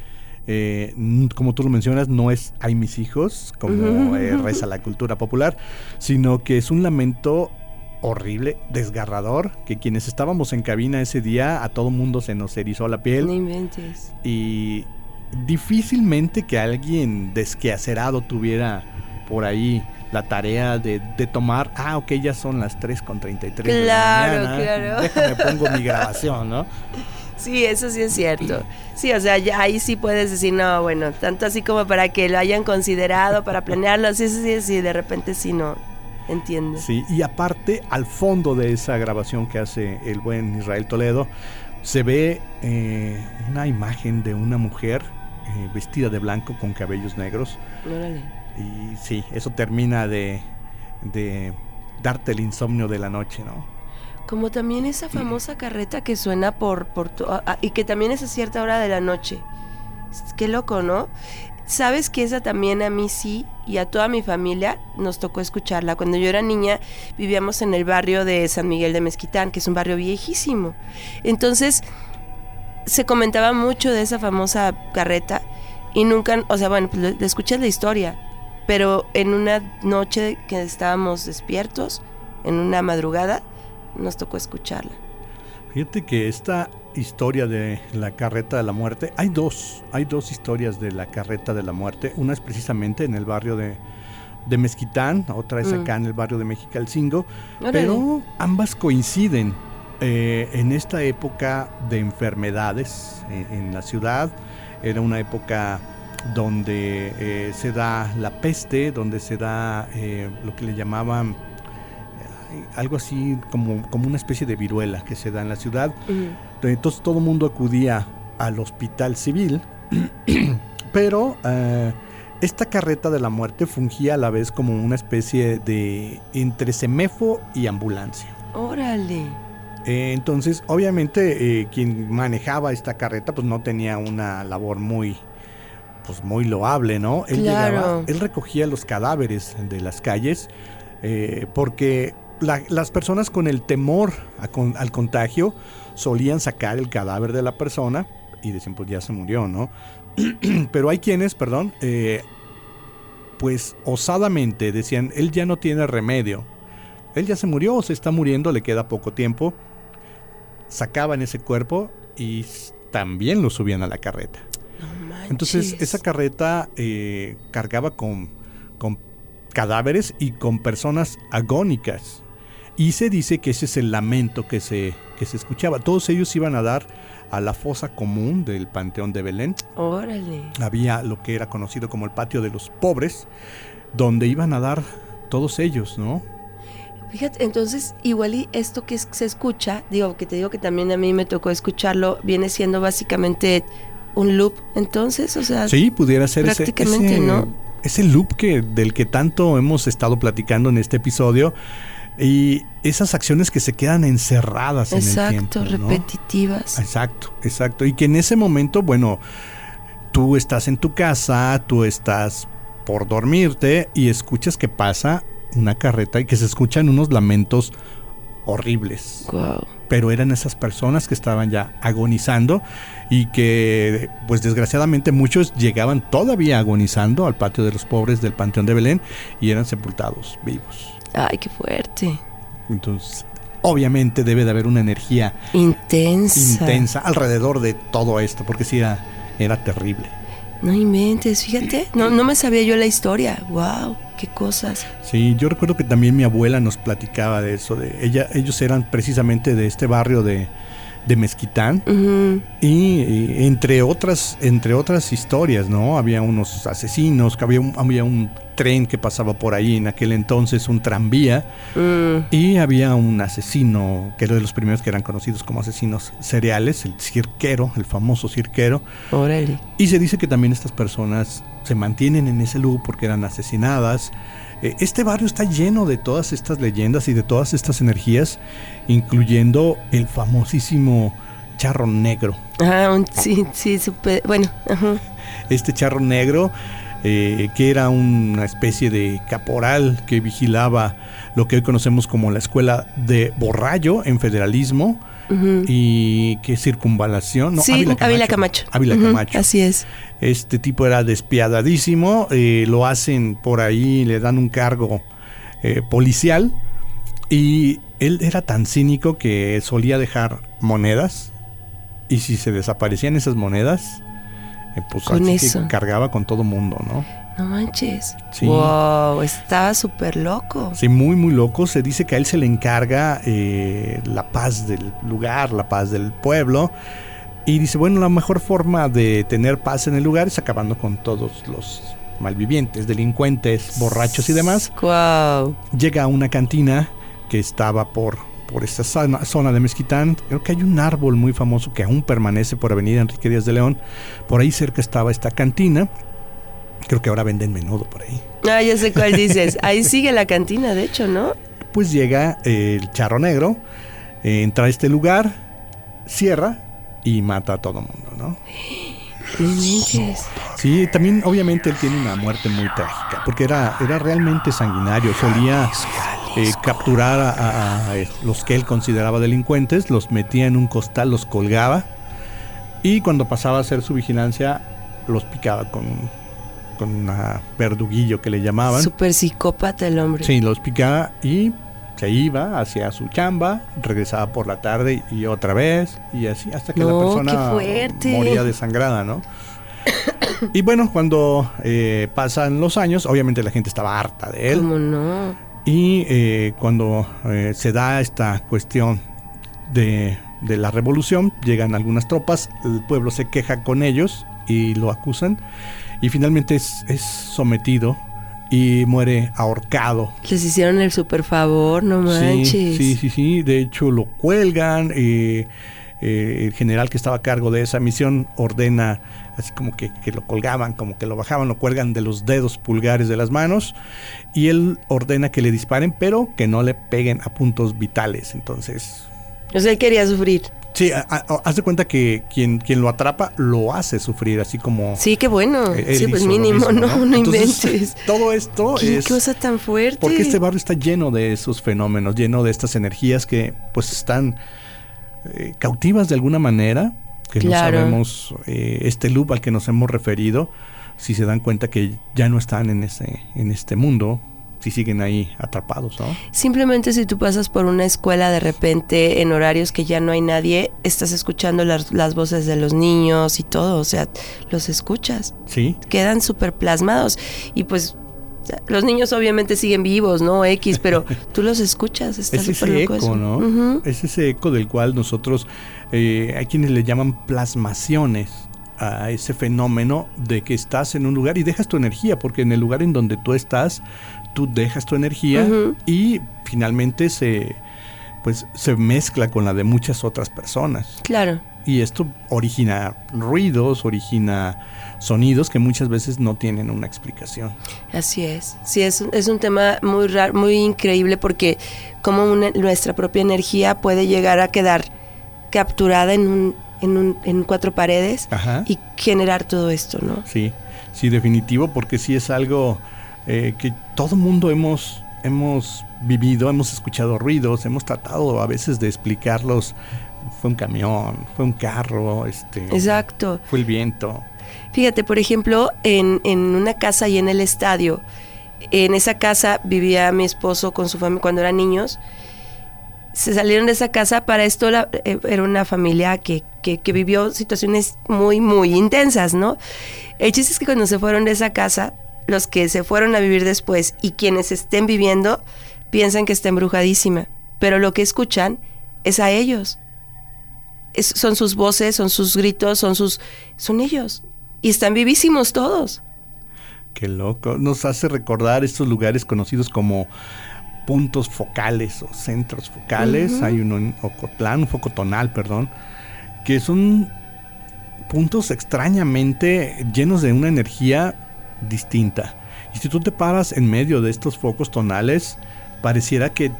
eh, como tú lo mencionas, no es ay mis hijos, como eh, reza la cultura popular, sino que es un lamento horrible, desgarrador, que quienes estábamos en cabina ese día, a todo mundo se nos erizó la piel No inventes. y difícilmente que alguien desqueacerado tuviera por ahí la tarea de, de tomar, ah, ok, ya son las 3 con 33 de Claro, la mañana, claro. déjame pongo mi grabación, ¿no? Sí, eso sí es cierto. Sí, o sea, ya ahí sí puedes decir, no, bueno, tanto así como para que lo hayan considerado, para planearlo, sí, sí, sí, sí, de repente sí, no, entiendo. Sí, y aparte, al fondo de esa grabación que hace el buen Israel Toledo, se ve eh, una imagen de una mujer eh, vestida de blanco con cabellos negros. Órale. Y sí, eso termina de, de darte el insomnio de la noche, ¿no? Como también esa famosa carreta que suena por, por tu- y que también es a cierta hora de la noche. Qué loco, ¿no? Sabes que esa también a mí sí y a toda mi familia nos tocó escucharla. Cuando yo era niña vivíamos en el barrio de San Miguel de Mezquitán, que es un barrio viejísimo. Entonces se comentaba mucho de esa famosa carreta y nunca, o sea, bueno, pues escuchas la historia, pero en una noche que estábamos despiertos, en una madrugada, nos tocó escucharla. Fíjate que esta historia de la carreta de la muerte, hay dos, hay dos historias de la carreta de la muerte. Una es precisamente en el barrio de, de Mezquitán, otra es Mm. acá en el barrio de Mexicalcingo, Órale. pero ambas coinciden eh, en esta época de enfermedades en, en la ciudad. Era una época donde eh, se da la peste, donde se da eh, lo que le llamaban algo así como, como una especie de viruela que se da en la ciudad. Entonces todo el mundo acudía al hospital civil, pero esta carreta de la muerte fungía a la vez como una especie de entre semefo y ambulancia. Órale. Eh, entonces, obviamente, eh, quien manejaba esta carreta, pues no tenía una labor muy, pues muy loable, ¿no? Él Claro. llegaba, él recogía los cadáveres de las calles, eh, porque la- las personas con el temor a con- al contagio solían sacar el cadáver de la persona y decían, pues ya se murió, ¿no? Pero hay quienes, perdón, eh, pues osadamente decían, él ya no tiene remedio. Él ya se murió o se está muriendo, le queda poco tiempo. Sacaban ese cuerpo y también lo subían a la carreta. No. Entonces esa carreta eh, cargaba con, con cadáveres y con personas agónicas. Y se dice que ese es el lamento que se, que se escuchaba. Todos ellos iban a dar a la fosa común del Panteón de Belén. Órale. Había lo que era conocido como el patio de los pobres, donde iban a dar todos ellos, ¿no? Fíjate, entonces igual y esto que se escucha, digo que te digo que también a mí me tocó escucharlo, viene siendo básicamente un loop, entonces, o sea, Sí, pudiera ser ese, Prácticamente, ese, ¿no? ese loop que, del que tanto hemos estado platicando en este episodio y esas acciones que se quedan encerradas en el exacto, tiempo. ¿no? repetitivas. Exacto, exacto. Y que en ese momento, bueno, tú estás en tu casa, tú estás por dormirte y escuchas que pasa una carreta y que se escuchan unos lamentos horribles. Wow. Pero eran esas personas que estaban ya agonizando y que, pues desgraciadamente, muchos llegaban todavía agonizando al patio de los pobres del Panteón de Belén y eran sepultados vivos. Ay, qué fuerte. Entonces, obviamente debe de haber una energía Intensa. intensa alrededor de todo esto, porque sí era, era terrible. No inventes, fíjate. No, no me sabía yo la historia. Wow, qué cosas. Sí, yo recuerdo que también mi abuela nos platicaba de eso, de ella, ellos eran precisamente de este barrio de, de Mezquitán y, y entre otras, entre otras historias, ¿no? Había unos asesinos, que había un, había un tren que pasaba por ahí en aquel entonces, un tranvía, Mm, y había un asesino que era de los primeros que eran conocidos como asesinos cereales, el cirquero, el famoso cirquero. Y se dice que también estas personas se mantienen en ese loop porque eran asesinadas. Eh, Este barrio está lleno de todas estas leyendas y de todas estas energías, incluyendo el famosísimo charro negro. Ah, sí, sí, supe. Bueno, ajá. Este charro negro, eh, que era una especie de caporal que vigilaba lo que hoy conocemos como la escuela de Borrallo en federalismo Y que circunvalación. No, sí, Ávila Camacho. Ávila Camacho. Así es. Este tipo era despiadadísimo, eh, lo hacen por ahí, le dan un cargo eh, policial y él era tan cínico que solía dejar monedas y si se desaparecían esas monedas, eh, pues Con así que eso. cargaba con todo mundo, ¿no? No manches. Sí. Wow, estaba súper loco. Sí, muy, muy loco. Se dice que a él se le encarga eh, la paz del lugar, la paz del pueblo. Y dice, bueno, la mejor forma de tener paz en el lugar es acabando con todos los malvivientes, delincuentes, borrachos y demás. Wow. Llega a una cantina que estaba por, por esta zona, zona de Mezquitán. Creo que hay un árbol muy famoso que aún permanece por Avenida Enrique Díaz de León. Por ahí cerca estaba esta cantina. Creo que ahora venden menudo por ahí. Ah, ya sé cuál dices. Ahí sigue la cantina, de hecho, ¿no? pues llega eh, el charro negro, eh, entra a este lugar, cierra y mata a todo mundo, ¿no? Sí, también obviamente él tiene una muerte muy trágica, porque era, era realmente sanguinario, solía eh, capturar a, a- a los que él consideraba delincuentes, los metía en un costal, los colgaba y cuando pasaba a hacer su vigilancia los picaba con, con una verduguillo que le llamaban. Súper psicópata el hombre. Sí, los picaba y se iba hacia su chamba, regresaba por la tarde y otra vez, y así hasta que la persona moría desangrada, ¿no? Y bueno, cuando eh, pasan los años, obviamente la gente estaba harta de él. ¿Cómo no? Y eh, cuando eh, se da esta cuestión de, de la revolución, llegan algunas tropas, el pueblo se queja con ellos y lo acusan, y finalmente es, es sometido y muere ahorcado. Les hicieron el super favor, no manches. Sí, sí, sí, sí, de hecho lo cuelgan, eh, eh, el general que estaba a cargo de esa misión ordena así como que, que lo colgaban, como que lo bajaban, lo cuelgan de los dedos pulgares de las manos y él ordena que le disparen, pero que no le peguen a puntos vitales. Entonces, O sea, él quería sufrir. Sí, a- a- haz de cuenta que quien, quien lo atrapa lo hace sufrir, así como... Sí, qué bueno. él sí, pues mínimo, mismo, no, no, Entonces, inventes. Todo esto Qué es... cosa tan fuerte. Porque este barrio está lleno de esos fenómenos, lleno de estas energías que pues están eh, cautivas de alguna manera, que Claro. no sabemos eh, este loop al que nos hemos referido, si se dan cuenta que ya no están en ese en este mundo, si siguen ahí atrapados, ¿no? Simplemente si tú pasas por una escuela de repente en horarios que ya no hay nadie, estás escuchando las, las voces de los niños y todo, o sea, los escuchas, Sí, quedan súper plasmados y pues los niños obviamente siguen vivos, ¿no? X, pero tú los escuchas, está es ese eco, eso. ¿no? Es ese eco del cual nosotros, eh, hay quienes le llaman plasmaciones a ese fenómeno de que estás en un lugar y dejas tu energía, porque en el lugar en donde tú estás, tú dejas tu energía y finalmente se pues se mezcla con la de muchas otras personas. Claro. Y esto origina ruidos, origina sonidos que muchas veces no tienen una explicación. Así es. Sí, es, un- es un tema muy raro, muy increíble porque como una- nuestra propia energía puede llegar a quedar capturada en un, en un, en cuatro paredes Ajá. y generar todo esto, ¿no? Sí, sí, definitivo, porque sí es algo eh, que todo mundo hemos, hemos vivido, hemos escuchado ruidos, hemos tratado a veces de explicarlos. Fue un camión, fue un carro, este, Exacto. fue el viento. Fíjate, por ejemplo, en, en una casa y en el estadio, en esa casa vivía mi esposo con su familia cuando eran niños. Se salieron de esa casa, para esto la- eh, era una familia que, que- que vivió situaciones muy, muy intensas, ¿no? El chiste es que cuando se fueron de esa casa, los que se fueron a vivir después y quienes estén viviendo piensan que está embrujadísima, pero lo que escuchan es a ellos. Es- son sus voces, son sus gritos, son sus... son ellos. Y están vivísimos todos. Qué loco. Nos hace recordar estos lugares conocidos como puntos focales o centros focales. Hay uno en Ocotlán, un foco tonal, perdón, que son puntos extrañamente llenos de una energía distinta. Y si tú te paras en medio de estos focos tonales, pareciera que,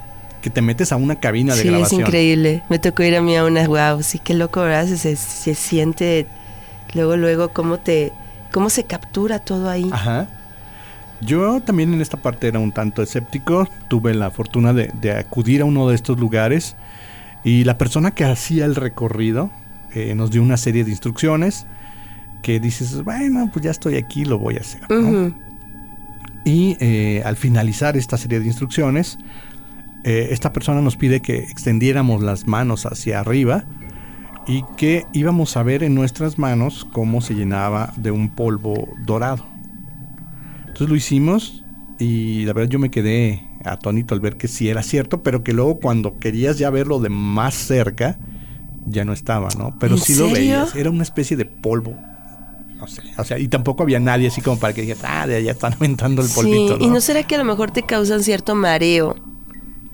que te metes a una cabina de sí, grabación. es increíble. Me tocó ir a mí a una, wow, sí, qué loco, ¿verdad? Se, se, se siente luego, luego cómo te, cómo se captura todo ahí. Ajá. Yo también en esta parte era un tanto escéptico. Tuve la fortuna de, de acudir a uno de estos lugares y la persona que hacía el recorrido eh, nos dio una serie de instrucciones que dices, bueno, pues ya estoy aquí, lo voy a hacer. ¿no? Ujú. Y eh, al finalizar esta serie de instrucciones, eh, esta persona nos pide que extendiéramos las manos hacia arriba y que íbamos a ver en nuestras manos cómo se llenaba de un polvo dorado. Entonces lo hicimos y la verdad yo me quedé atónito al ver que sí era cierto, pero que luego cuando querías ya verlo de más cerca, ya no estaba, ¿no? Pero ¿En sí lo serio? veías, era una especie de polvo. No sé, o sea, y tampoco había nadie así como para que digas, ah, de allá están aventando el polvito, sí, y ¿no? será que a lo mejor te causan cierto mareo.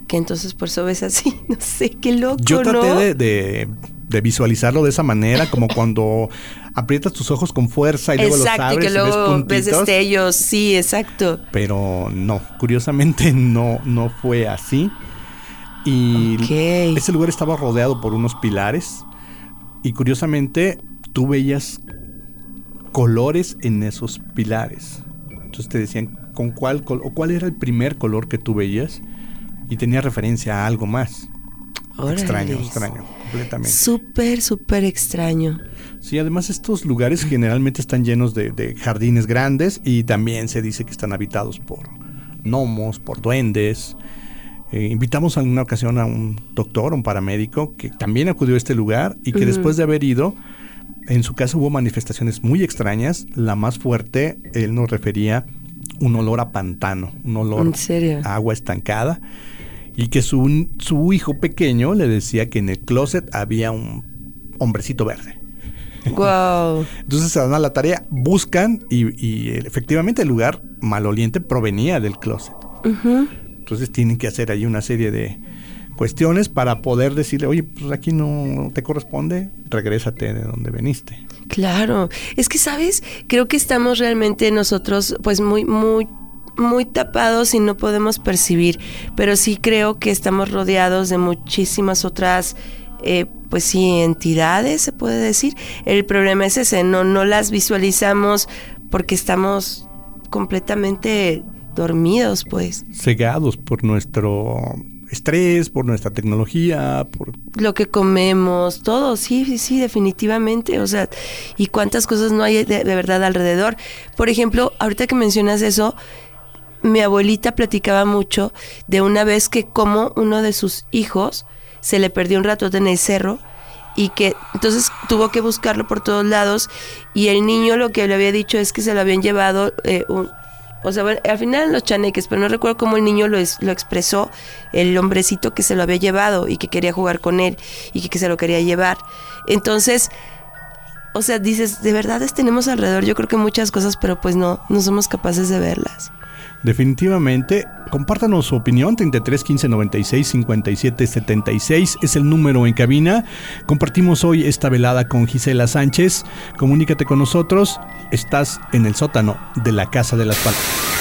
Que entonces por eso ves así, no sé, qué loco, Yo traté ¿no? de, de- de visualizarlo de esa manera, como cuando aprietas tus ojos con fuerza y luego los abres que y ves luego ves destellos, sí, exacto. pero no, curiosamente no, no fue así. Y ese lugar estaba rodeado por unos pilares y curiosamente tú veías colores en esos pilares. Entonces te decían con cuál o cuál era el primer color que tú veías y tenía referencia a algo más. Extraño, extraño, completamente. Súper, súper extraño. Sí, además estos lugares generalmente están llenos de, de jardines grandes y también se dice que están habitados por gnomos, por duendes. Eh, invitamos en una ocasión a un doctor, un paramédico, que también acudió a este lugar y que después de haber ido, en su caso hubo manifestaciones muy extrañas. La más fuerte, él nos refería un olor a pantano, un olor a agua estancada. Y que su, su hijo pequeño le decía que en el closet había un hombrecito verde. Wow. Entonces se dan a la tarea, buscan y, y, efectivamente el lugar maloliente provenía del closet. Entonces tienen que hacer ahí una serie de cuestiones para poder decirle, oye, pues aquí no te corresponde, regrésate de donde veniste. Claro, es que sabes, creo que estamos realmente nosotros pues muy muy muy tapados y no podemos percibir, pero sí creo que estamos rodeados de muchísimas otras eh, pues sí entidades se puede decir. El problema es ese, no no las visualizamos porque estamos completamente dormidos, pues. Cegados por nuestro estrés, por nuestra tecnología, por... lo que comemos, todo, sí, sí, sí, definitivamente. O sea, y cuántas cosas no hay de, verdad alrededor. Por ejemplo, ahorita que mencionas eso, mi abuelita platicaba mucho de una vez que como uno de sus hijos se le perdió un ratote en el cerro y que entonces tuvo que buscarlo por todos lados y el niño lo que le había dicho es que se lo habían llevado eh, un- o sea, al final los chaneques, pero no recuerdo cómo el niño lo expresó, el hombrecito que se lo había llevado y que quería jugar con él y que, que se lo quería llevar. Entonces, o sea, dices, de verdad tenemos alrededor yo creo que muchas cosas, pero pues no, no somos capaces de verlas. Definitivamente, compártanos su opinión, 33 15 96 57 76 es el número en cabina. Compartimos hoy esta velada con Gisela Sánchez. Comunícate con nosotros, estás en el sótano de la Casa de las Palmas.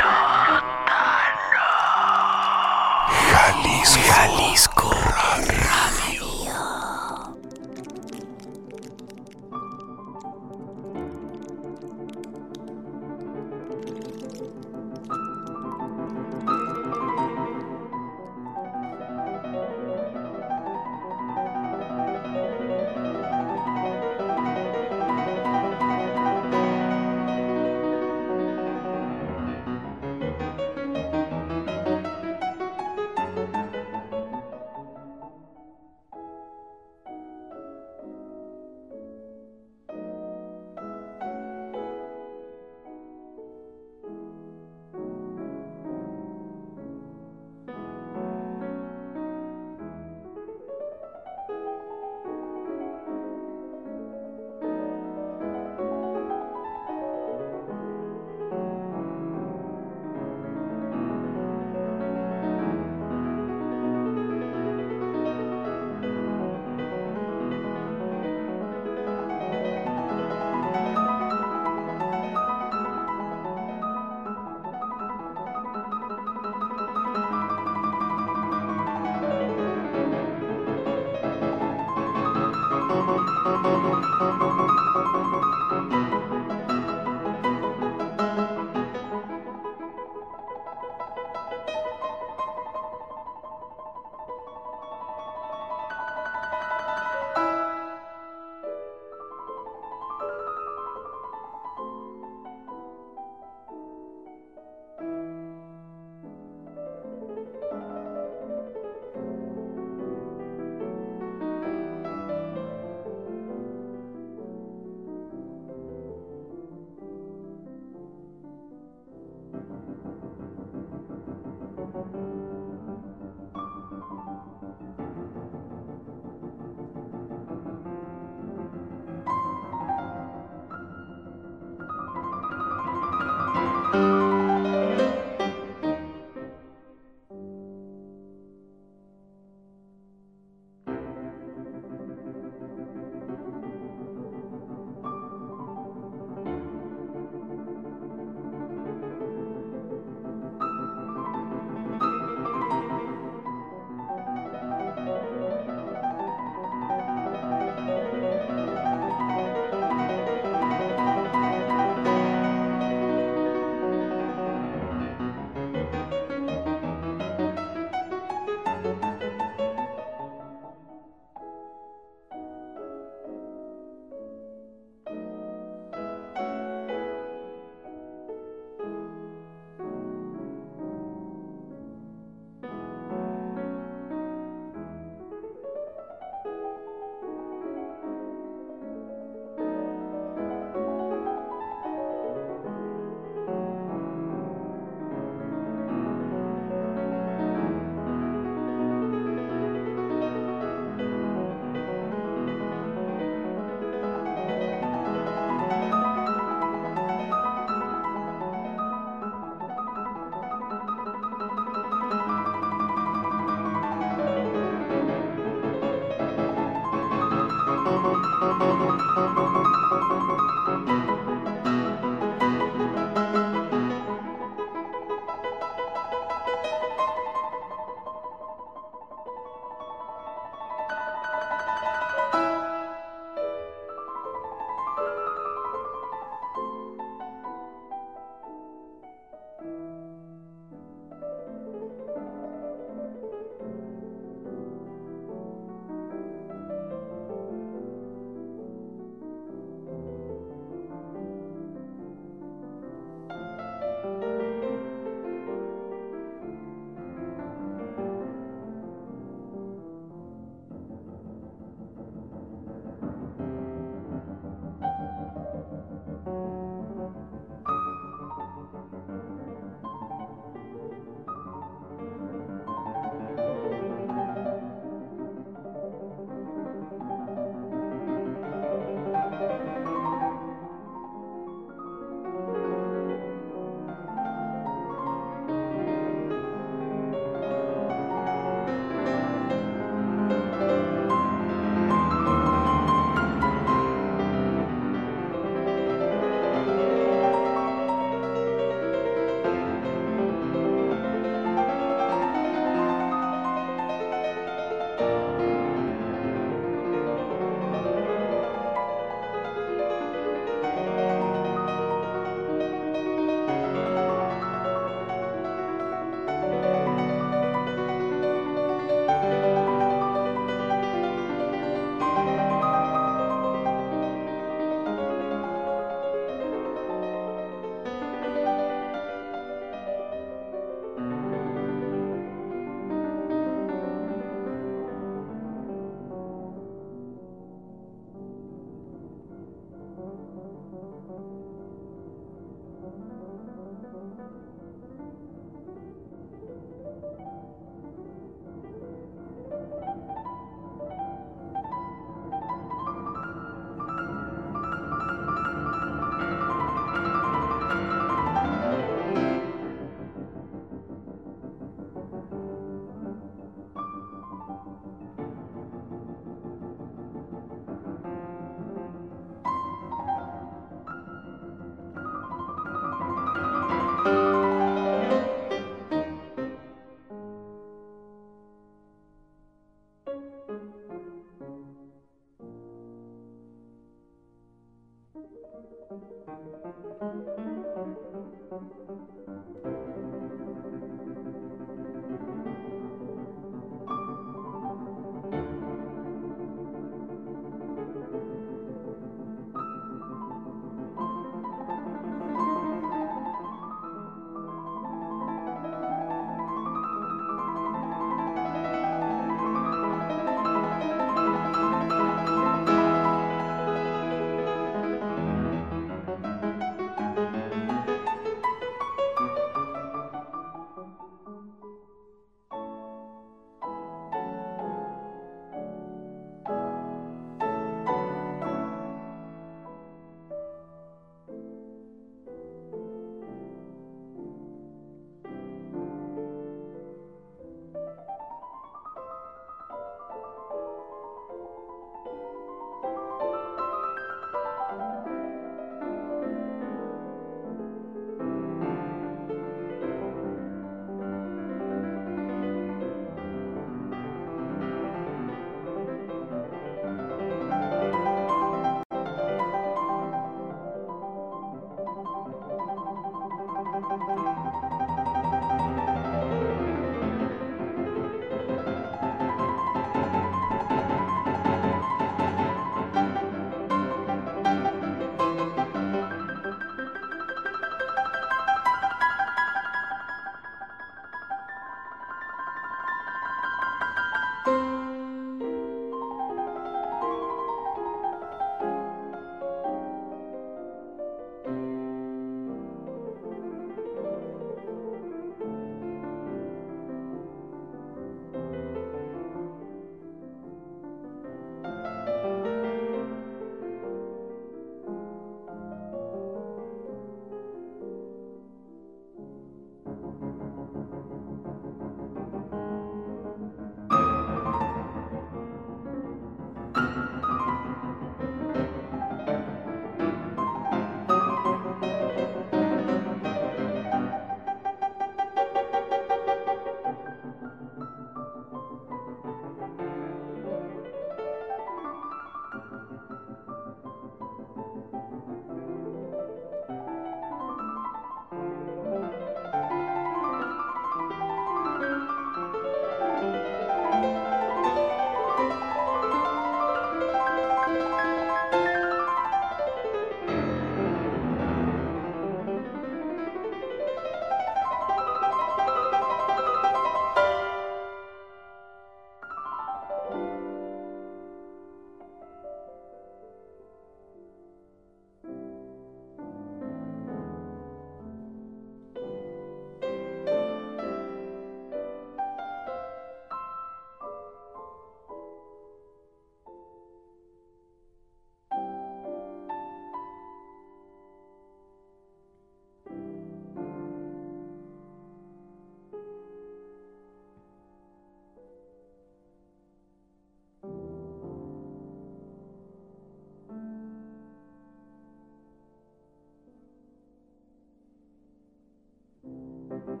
Thank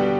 you.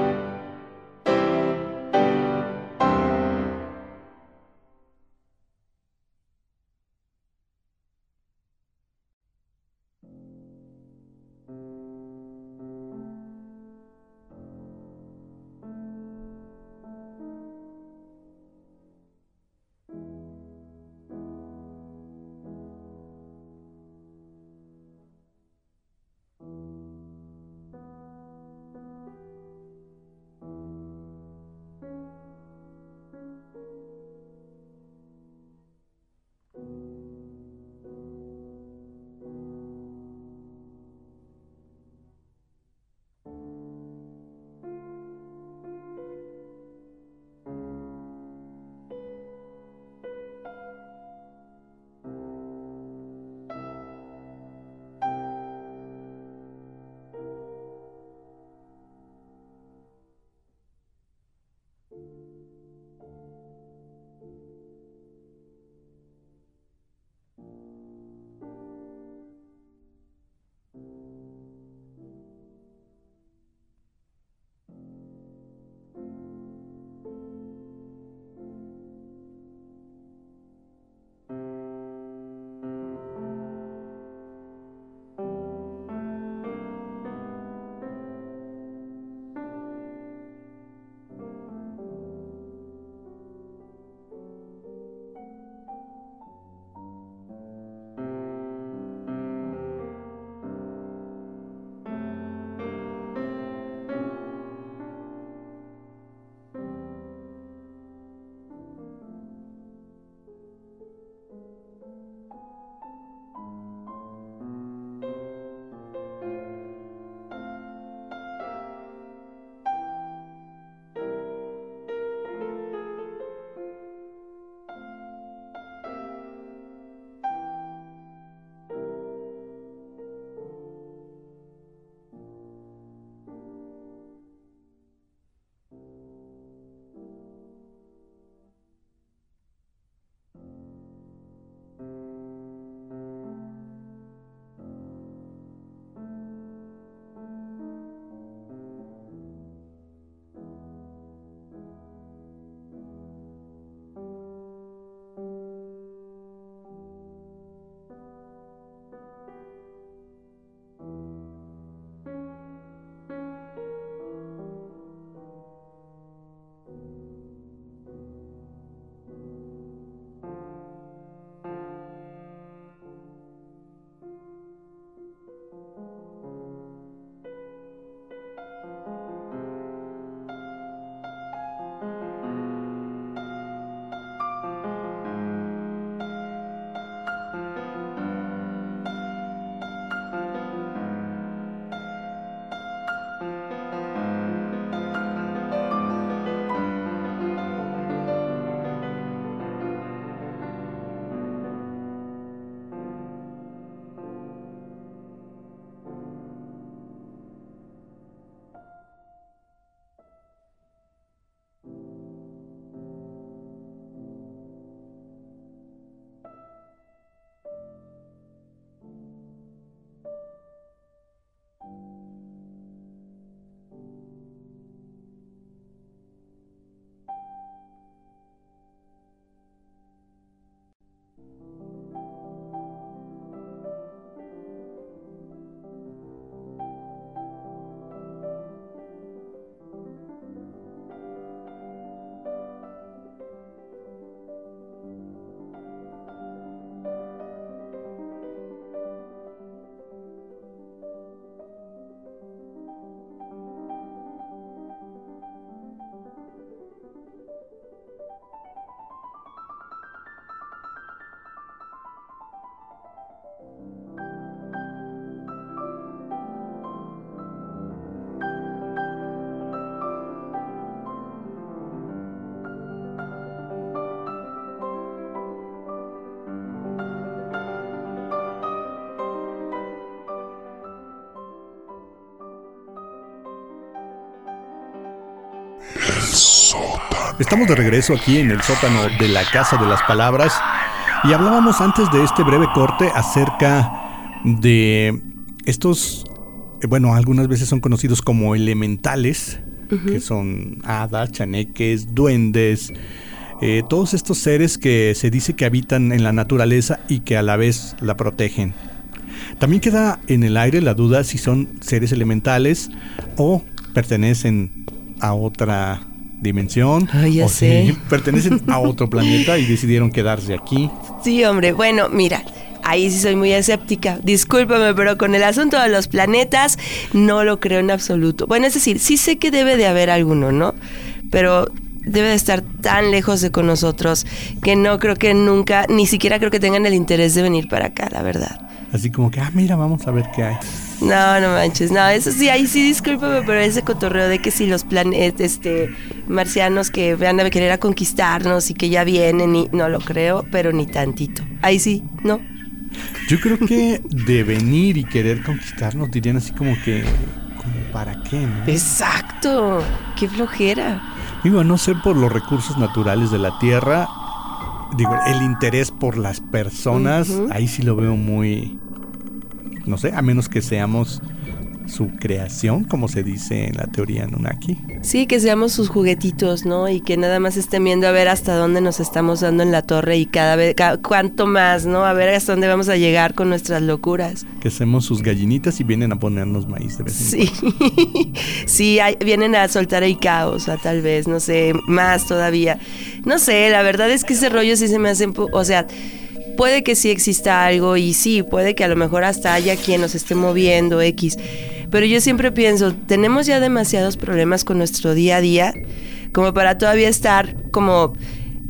Estamos de regreso aquí en el sótano de la Casa de las Palabras. Y hablábamos antes de este breve corte acerca de estos, eh, bueno, algunas veces son conocidos como elementales, que son hadas, chaneques, duendes, eh, todos estos seres que se dice que habitan en la naturaleza y que a la vez la protegen. También queda en el aire la duda si son seres elementales o pertenecen a otra dimensión Ah, ya o sé. si pertenecen a otro planeta y decidieron quedarse aquí. Sí, hombre, bueno, mira, ahí sí soy muy escéptica. Discúlpame, pero con el asunto de los planetas no lo creo en absoluto. Bueno, es decir, sí sé que debe de haber alguno, ¿no? Pero debe de estar tan lejos de con nosotros que no creo que nunca, ni siquiera creo que tengan el interés de venir para acá, la verdad. Así como que, ah, mira, vamos a ver qué hay. No, no manches, no, eso sí, ahí sí, discúlpame, pero ese cotorreo de que si los planetas, este, marcianos que van a querer a conquistarnos y que ya vienen, y no lo creo, pero ni tantito. Ahí sí, no. Yo creo que de venir y querer conquistarnos dirían así como que, como para qué, ¿no? Exacto, qué flojera. Digo, no sé por los recursos naturales de la Tierra, digo, el interés por las personas, ahí sí lo veo muy, no sé, a menos que seamos su creación, como se dice en la teoría Anunnaki. Sí, que seamos sus juguetitos, ¿no? Y que nada más estén viendo a ver hasta dónde nos estamos dando en la torre y cada vez, ca- cuánto más, ¿no? A ver hasta dónde vamos a llegar con nuestras locuras. Que seamos sus gallinitas y vienen a ponernos maíz de vez en Sí, sí, hay- vienen a soltar el caos, o tal vez, no sé, más todavía. No sé, la verdad es que ese rollo sí se me hace, o sea, puede que sí exista algo y sí, puede que a lo mejor hasta haya quien nos esté moviendo X. Pero yo siempre pienso, tenemos ya demasiados problemas con nuestro día a día como para todavía estar como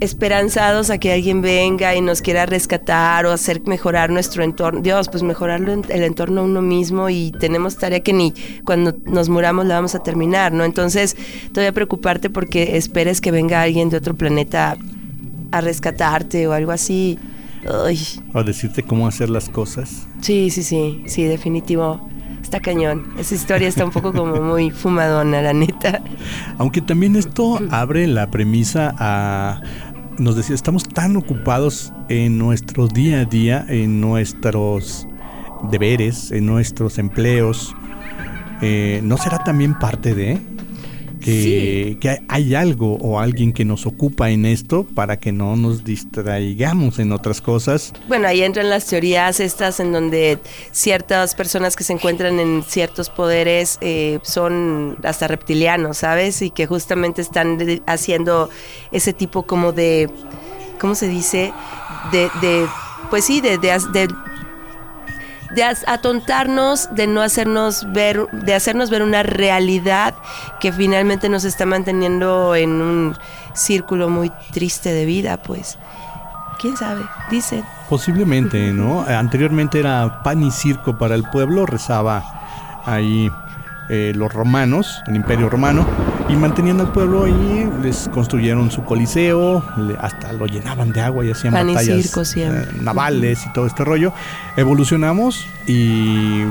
esperanzados a que alguien venga y nos quiera rescatar o hacer mejorar nuestro entorno. Dios, pues mejorarlo en- el entorno uno mismo y tenemos tarea que ni cuando nos muramos la vamos a terminar, ¿no? Entonces, todavía preocuparte porque esperes que venga alguien de otro planeta a rescatarte o algo así. Cuando. O decirte cómo hacer las cosas. sí, sí, sí, sí, definitivo. Está cañón. Esa historia está un poco como muy fumadona, la neta. Aunque también esto abre la premisa a... Nos decía, estamos tan ocupados en nuestro día a día, en nuestros deberes, en nuestros empleos. eh, ¿No será también parte de que, que hay- algo o alguien que nos ocupa en esto para que no nos distraigamos en otras cosas? Bueno, ahí entran las teorías estas en donde ciertas personas que se encuentran en ciertos poderes eh, son hasta reptilianos, ¿sabes? Y que justamente están haciendo ese tipo como de, ¿cómo se dice? De, de pues sí, de, de, de de atontarnos, de no hacernos ver, de hacernos ver una realidad que finalmente nos está manteniendo en un círculo muy triste de vida, pues. ¿Quién sabe? Dicen. Posiblemente, ¿no? Anteriormente era pan y circo para el pueblo, rezaba ahí eh, los romanos, el imperio romano, y mantenían al pueblo y les construyeron su coliseo, le- hasta lo llenaban de agua y hacían Pan y batallas circo eh, navales y todo este rollo. Evolucionamos y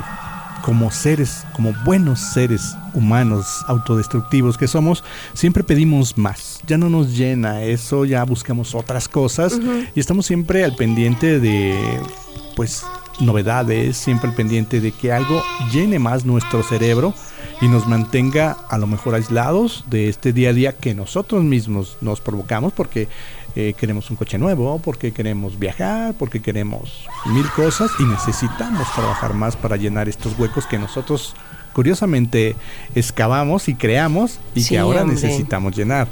como seres, como buenos seres humanos autodestructivos que somos, siempre pedimos más. Ya no nos llena eso, ya buscamos otras cosas y estamos siempre al pendiente de, pues, novedades, siempre al pendiente de que algo llene más nuestro cerebro y nos mantenga a lo mejor aislados de este día a día que nosotros mismos nos provocamos porque eh, queremos un coche nuevo, porque queremos viajar, porque queremos mil cosas y necesitamos trabajar más para llenar estos huecos que nosotros curiosamente excavamos y creamos y Sí, que ahora hombre. necesitamos llenar.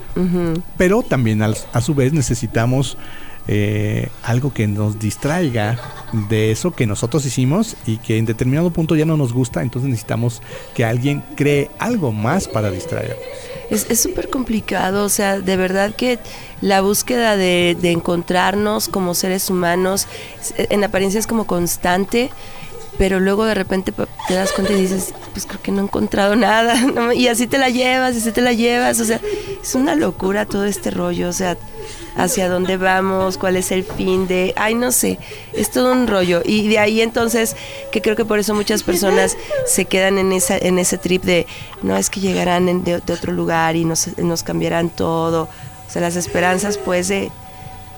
Pero también al- a su vez necesitamos eh, algo que nos distraiga de eso que nosotros hicimos y que en determinado punto ya no nos gusta, entonces necesitamos que alguien cree algo más para distraer. Es súper complicado, o sea, de verdad que la búsqueda de, de encontrarnos como seres humanos en apariencia es como constante, pero luego de repente te das cuenta y dices, pues creo que no he encontrado nada, ¿no? y así te la llevas, y así te la llevas, o sea, es una locura todo este rollo, o sea, hacia dónde vamos, cuál es el fin de, ay, no sé, es todo un rollo. Y de ahí entonces, que creo que por eso muchas personas se quedan en, esa, en ese trip de, no, es que llegarán en- de, de otro lugar y nos, nos cambiarán todo. O sea, las esperanzas pues de,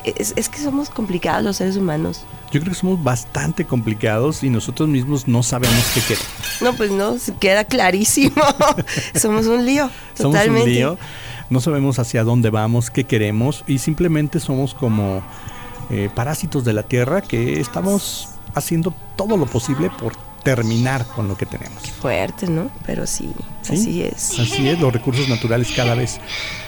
es, es que somos complicados los seres humanos. Yo creo que somos bastante complicados y nosotros mismos no sabemos qué queremos. No, pues no, queda clarísimo. somos un lío, Somos totalmente. un lío, no sabemos hacia dónde vamos, qué queremos y simplemente somos como eh, parásitos de la tierra que estamos haciendo todo lo posible por terminar con lo que tenemos. Fuerte, ¿no? Pero sí, Sí, así es. Así es, los recursos naturales cada vez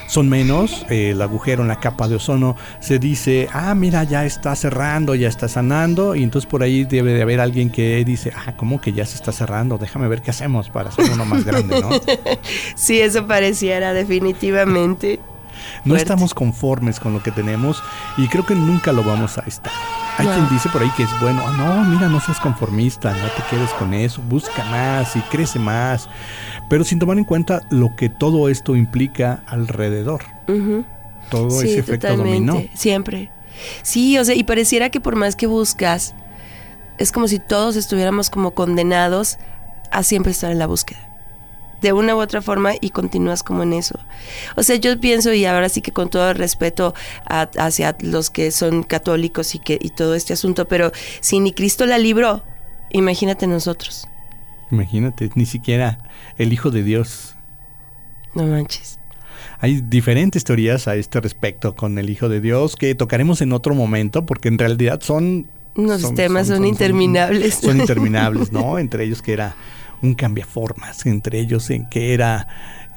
son menos. eh, el agujero en la capa de ozono se dice, ah, mira, ya está cerrando, ya está sanando. Y entonces por ahí debe de haber alguien que dice, ah, ¿cómo que ya se está cerrando? Déjame ver qué hacemos para hacer uno más grande, ¿no? Sí, eso pareciera definitivamente. No Fuerte. estamos conformes con lo que tenemos y creo que nunca lo vamos a estar. Hay quien dice por ahí que es bueno, ah, no, mira, no seas conformista, no te quedes con eso, busca más y crece más, pero sin tomar en cuenta lo que todo esto implica alrededor, todo sí, ese efecto totalmente. dominó. Siempre. Sí, o sea, y pareciera que por más que buscas, es como si todos estuviéramos como condenados a siempre estar en la búsqueda. De una u otra forma y continúas como en eso. O sea, yo pienso, y ahora sí que con todo el respeto a- hacia los que son católicos y, que, y todo este asunto, pero si ni Cristo la libró, imagínate nosotros. Imagínate, ni siquiera el Hijo de Dios. No manches. Hay diferentes teorías a este respecto con el Hijo de Dios que tocaremos en otro momento porque en realidad son... Los temas son interminables. Son, interminables, ¿no? Entre ellos que era un cambiaformas, entre ellos en que era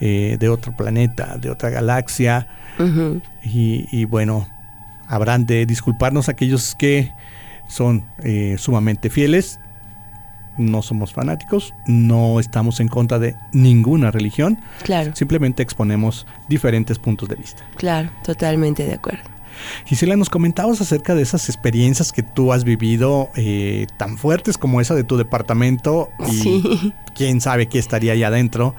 eh, de otro planeta, de otra galaxia. Y bueno, habrán de disculparnos aquellos que son eh, sumamente fieles. No somos fanáticos, no estamos en contra de ninguna religión, Claro, simplemente exponemos diferentes puntos de vista. claro, totalmente de acuerdo. Gisela, nos comentabas acerca de esas experiencias que tú has vivido eh, tan fuertes como esa de tu departamento y Sí. quién sabe qué estaría ahí adentro.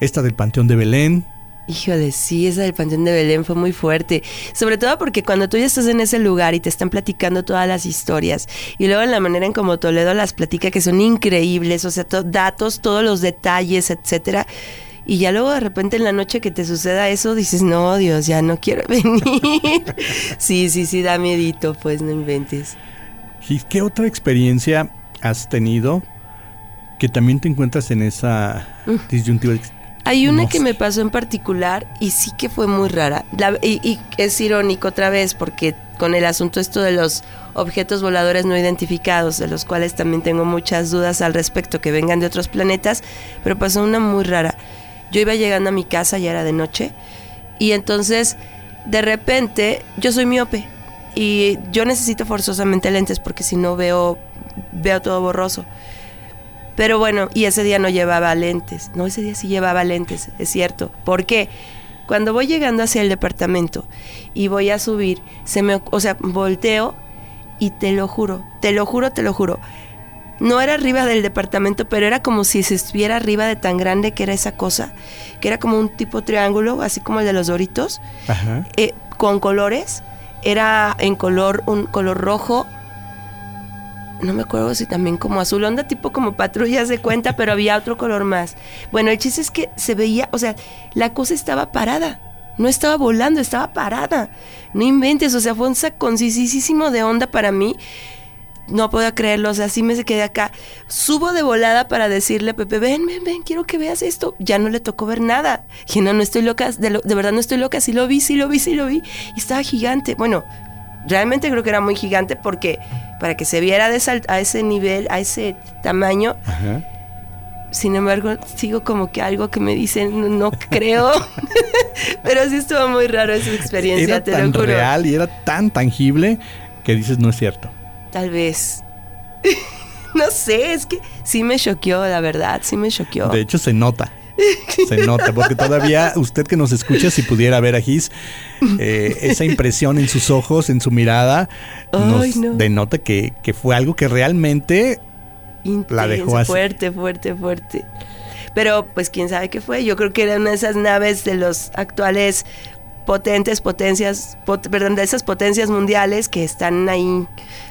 Esta del Panteón de Belén, Híjole, sí, esa del Panteón de Belén fue muy fuerte. Sobre todo porque cuando tú ya estás en ese lugar y te están platicando todas las historias, y luego en la manera en como Toledo las platica, que son increíbles, o sea, to- datos, todos los detalles, etcétera. Y ya luego de repente en la noche que te suceda eso, dices, no, Dios, ya no quiero venir. sí, sí, sí, da miedito, pues no inventes. ¿qué otra experiencia has tenido que también te encuentras en esa disyuntiva? Hay una No que me pasó en particular y sí que fue muy rara. La- y, y es irónico otra vez porque con el asunto esto de los objetos voladores no identificados, de los cuales también tengo muchas dudas al respecto que vengan de otros planetas, pero pasó una muy rara. Yo iba llegando a mi casa, ya era de noche, y entonces de repente yo soy miope y yo necesito forzosamente lentes porque si no veo veo todo borroso. Pero bueno, y ese día no llevaba lentes. No, ese día sí llevaba lentes, es cierto. ¿Por qué? Cuando voy llegando hacia el departamento y voy a subir, se me, o sea, volteo y te lo juro, te lo juro, te lo juro. No era arriba del departamento, pero era como si se estuviera arriba de tan grande que era esa cosa, que era como un tipo triángulo, así como el de los doritos, Ajá. eh, con colores. Era en color, un color rojo. No me acuerdo si también como azul, onda tipo como patrullas de cuenta, pero había otro color más. Bueno, el chiste es que se veía, o sea, la cosa estaba parada. No estaba volando, estaba parada. No inventes, o sea, fue un saconcísimo de onda para mí. No puedo creerlo, o sea, sí me quedé acá. Subo de volada para decirle a Pepe, ven, ven, ven, quiero que veas esto. Ya no le tocó ver nada. Dije, no, no estoy loca, de, lo- de verdad no estoy loca, sí lo vi, sí lo vi, sí lo vi. Y estaba gigante. Bueno, realmente creo que era muy gigante porque para que se viera de esa- a ese nivel, a ese tamaño, Ajá. sin embargo, sigo como que algo que me dicen, no, no creo. Pero sí estuvo muy raro esa experiencia, Era te tan lo juro. real y era tan tangible que dices no es cierto. Tal vez. no sé, es que sí me choqueó, la verdad, sí me choqueó. De hecho, se nota. Se nota, porque todavía usted que nos escucha, si pudiera ver a Gis, eh, esa impresión en sus ojos, en su mirada, nos no. denota que, que fue algo que realmente la dejó así. Fuerte, fuerte, fuerte. Pero pues quién sabe qué fue. Yo creo que era una de esas naves de los actuales potentes potencias, pot- perdón, de esas potencias mundiales que están ahí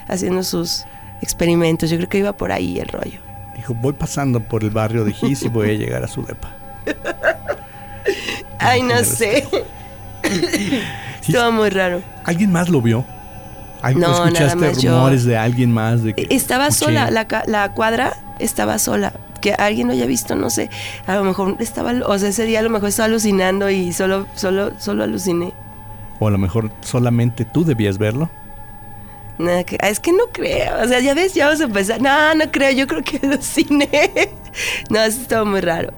haciendo sus experimentos. Yo creo que iba por ahí el rollo. dijo, voy pasando por el barrio de Gis y voy a llegar a su depa. Ay, no sé. Estuvo muy raro. ¿Alguien más lo vio? ¿Al- No, nada ¿Escuchaste yo. rumores de alguien más? De que Estaba escuché? sola, la, la cuadra estaba sola. Que alguien lo haya visto, no sé. A lo mejor estaba, o sea, ese día a lo mejor estaba alucinando y solo, solo, solo aluciné. O a lo mejor solamente tú debías verlo. Nada que- es que no creo. O sea, ya ves, ya vamos a empezar. No, no creo, yo creo que aluciné. no, eso estaba muy raro.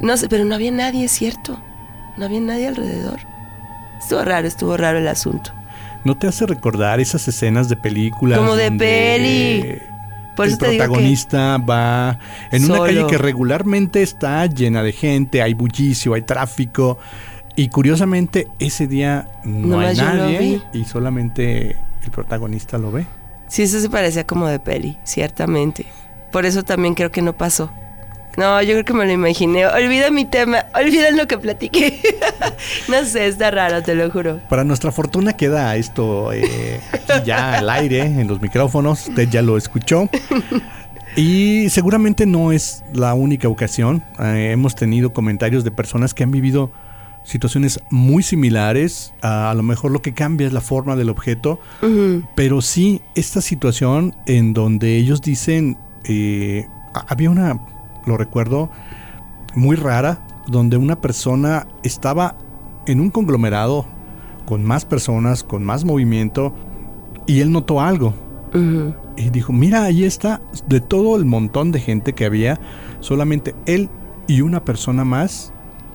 No sé, pero no había nadie, es cierto. No había nadie alrededor. Estuvo raro, estuvo raro el asunto. ¿No te hace recordar esas escenas de películas? Como de donde peli. Por el protagonista va en una calle que regularmente está llena de gente, hay bullicio, hay tráfico. Y curiosamente, ese día no hay yo lo nadie y solamente el protagonista lo ve. Sí, eso se parecía como de peli, ciertamente. Por eso también creo que no pasó. No, yo creo que me lo imaginé. Olvida mi tema, olvida lo que platiqué. no sé, está raro, te lo juro. Para nuestra fortuna queda esto eh, aquí ya al aire, en los micrófonos, usted ya lo escuchó. Y seguramente no es la única ocasión. Eh, hemos tenido comentarios de personas que han vivido situaciones muy similares. A, a lo mejor lo que cambia es la forma del objeto, pero sí esta situación en donde ellos dicen, eh, ha- había una, lo recuerdo, muy rara, donde una persona estaba en un conglomerado con más personas, con más movimiento, y él notó algo. Y dijo, mira, ahí está, de todo el montón de gente que había, solamente él y una persona más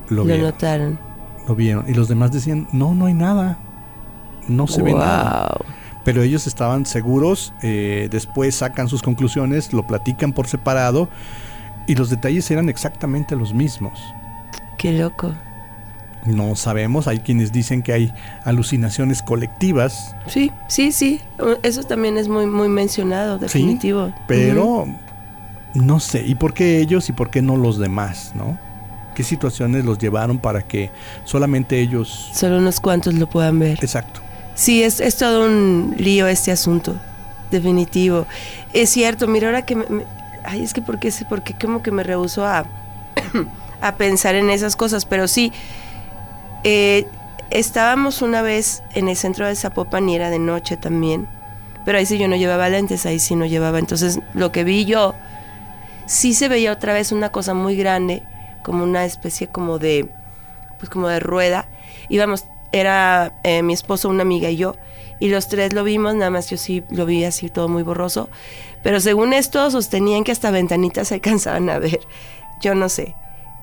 lo, Lo vieron. notaron. Lo vieron. Y los demás decían, no, no hay nada. No se ve nada. Pero ellos estaban seguros, eh, después sacan sus conclusiones, lo platican por separado y los detalles eran exactamente los mismos. Qué loco. No sabemos, hay quienes dicen que hay alucinaciones colectivas, Sí, sí, sí. Eso también es muy, muy mencionado, definitivo. pero no sé, ¿y por qué ellos y por qué no los demás, no? ¿Qué situaciones los llevaron para que solamente ellos... Solo unos cuantos lo puedan ver. Exacto. Sí, es, es todo un lío este asunto, definitivo. Es cierto, mira, ahora que me... ay, es que porque, porque como que me rehuso a, a pensar en esas cosas, pero sí, eh, estábamos una vez en el centro de Zapopan y era de noche también, pero ahí sí yo no llevaba lentes, ahí sí no llevaba, entonces lo que vi yo, sí se veía otra vez una cosa muy grande, como una especie como de, pues como de rueda, íbamos, era eh, mi esposo, una amiga y yo, y los tres lo vimos, nada más yo sí lo vi así todo muy borroso, pero según esto sostenían que hasta ventanitas se alcanzaban a ver, yo no sé.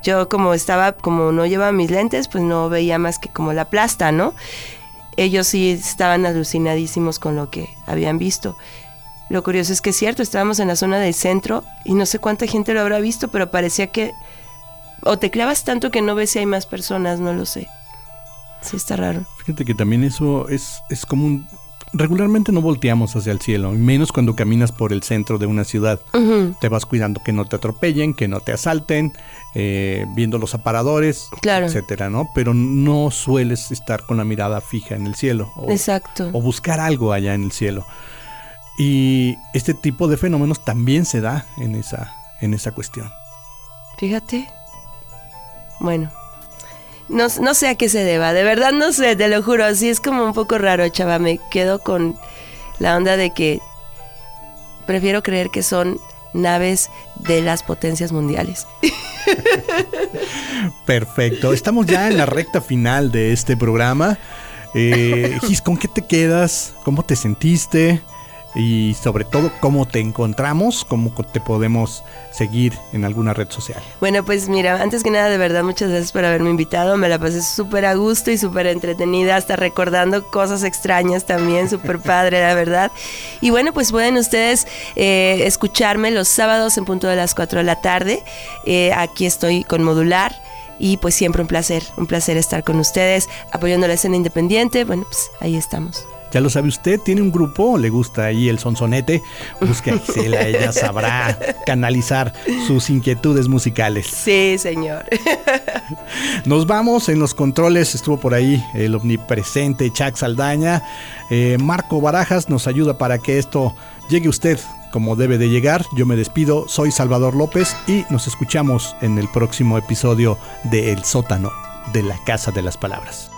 Yo como estaba, como no llevaba mis lentes, pues no veía más que como la plasta, ¿no? Ellos sí estaban alucinadísimos con lo que habían visto. Lo curioso es que es cierto, estábamos en la zona del centro y no sé cuánta gente lo habrá visto, pero parecía que o te clavas tanto que no ves si hay más personas, no lo sé. Sí está raro. Fíjate que también eso es, es como un... Regularmente no volteamos hacia el cielo, menos cuando caminas por el centro de una ciudad. Te vas cuidando que no te atropellen, que no te asalten, eh, viendo los aparadores, Claro. etcétera, ¿no? Pero no sueles estar con la mirada fija en el cielo o, Exacto. o buscar algo allá en el cielo. Y este tipo de fenómenos también se da en esa, en esa cuestión. Fíjate. Bueno. No, no sé a qué se deba, de verdad no sé, te lo juro, sí es como un poco raro, chava, me quedo con la onda de que prefiero creer que son naves de las potencias mundiales. Perfecto. Estamos ya en la recta final de este programa. Eh, Gis, ¿con qué te quedas? ¿Cómo te sentiste? Y sobre todo, ¿cómo te encontramos? ¿Cómo te podemos seguir en alguna red social? Bueno, pues mira, antes que nada, de verdad, muchas gracias por haberme invitado. Me la pasé súper a gusto y súper entretenida, hasta recordando cosas extrañas también, súper padre, la verdad. Y bueno, pues pueden ustedes eh, escucharme los sábados en punto de las 4 de la tarde. Eh, aquí estoy con Modular. Y pues siempre un placer, un placer estar con ustedes, apoyando la escena independiente. Bueno, pues ahí estamos. Ya lo sabe usted, tiene un grupo, le gusta ahí el sonsonete. Busque a Gisela, ella sabrá canalizar sus inquietudes musicales. Sí, señor. Nos vamos en los controles, estuvo por ahí el omnipresente Chuck Saldaña. Eh, Marco Barajas nos ayuda para que esto llegue a usted como debe de llegar. Yo me despido, soy Salvador López y nos escuchamos en el próximo episodio de El sótano de la Casa de las Palabras.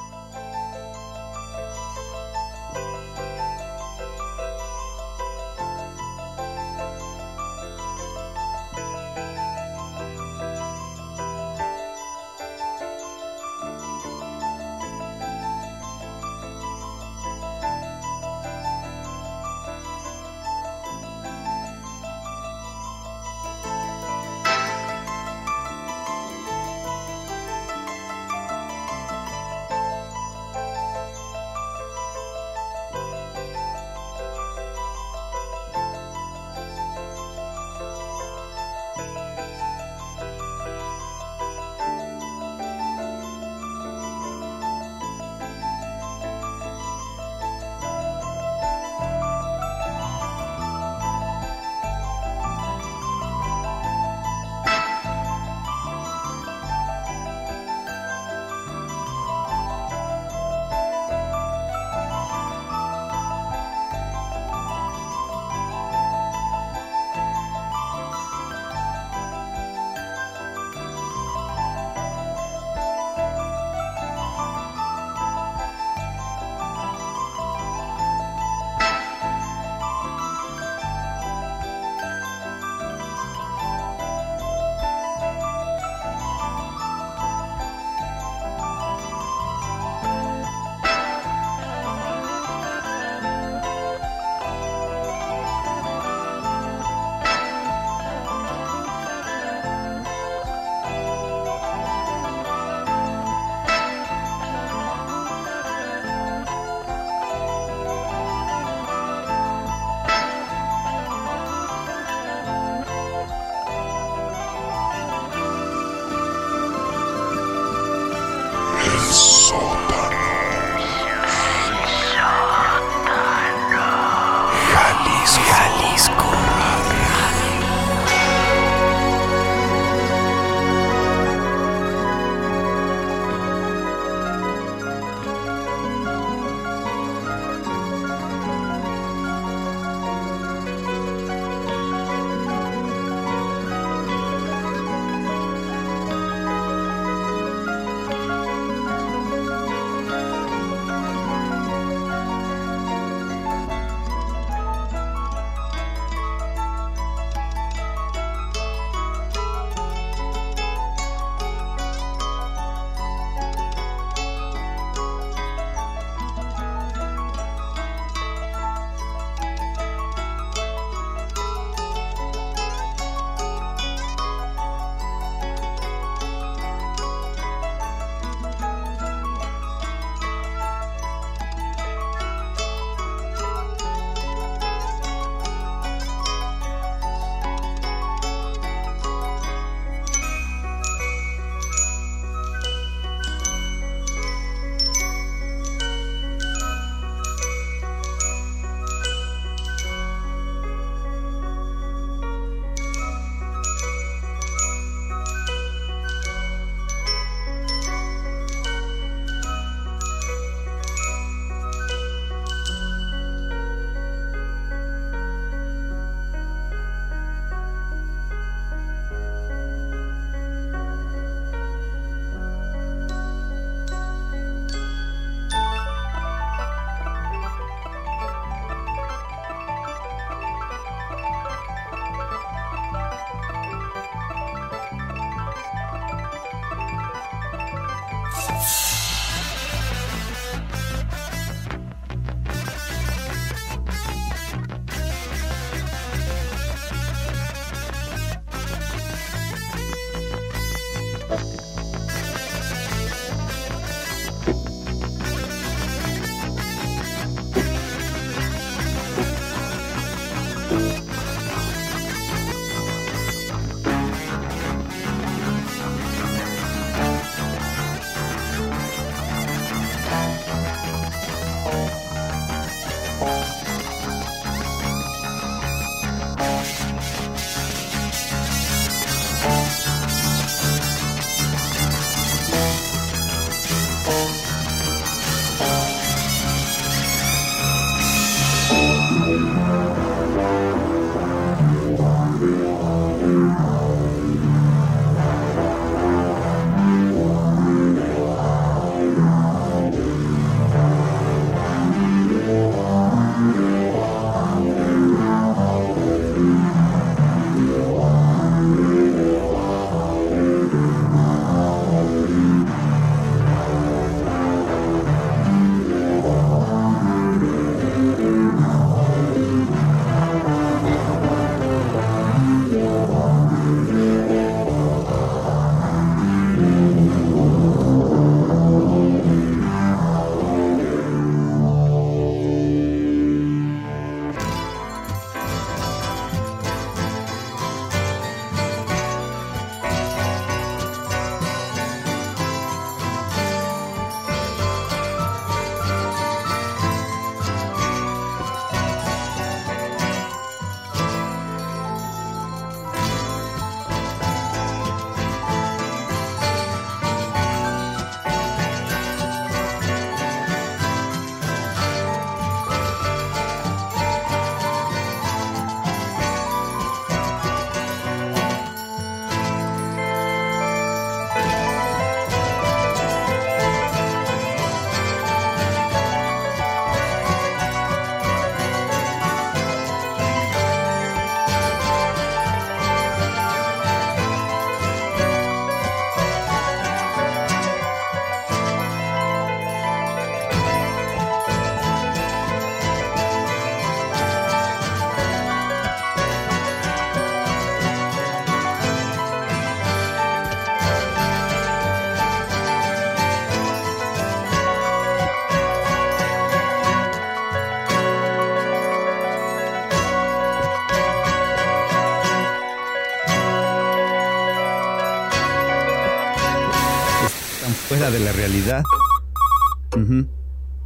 Fuera de la realidad.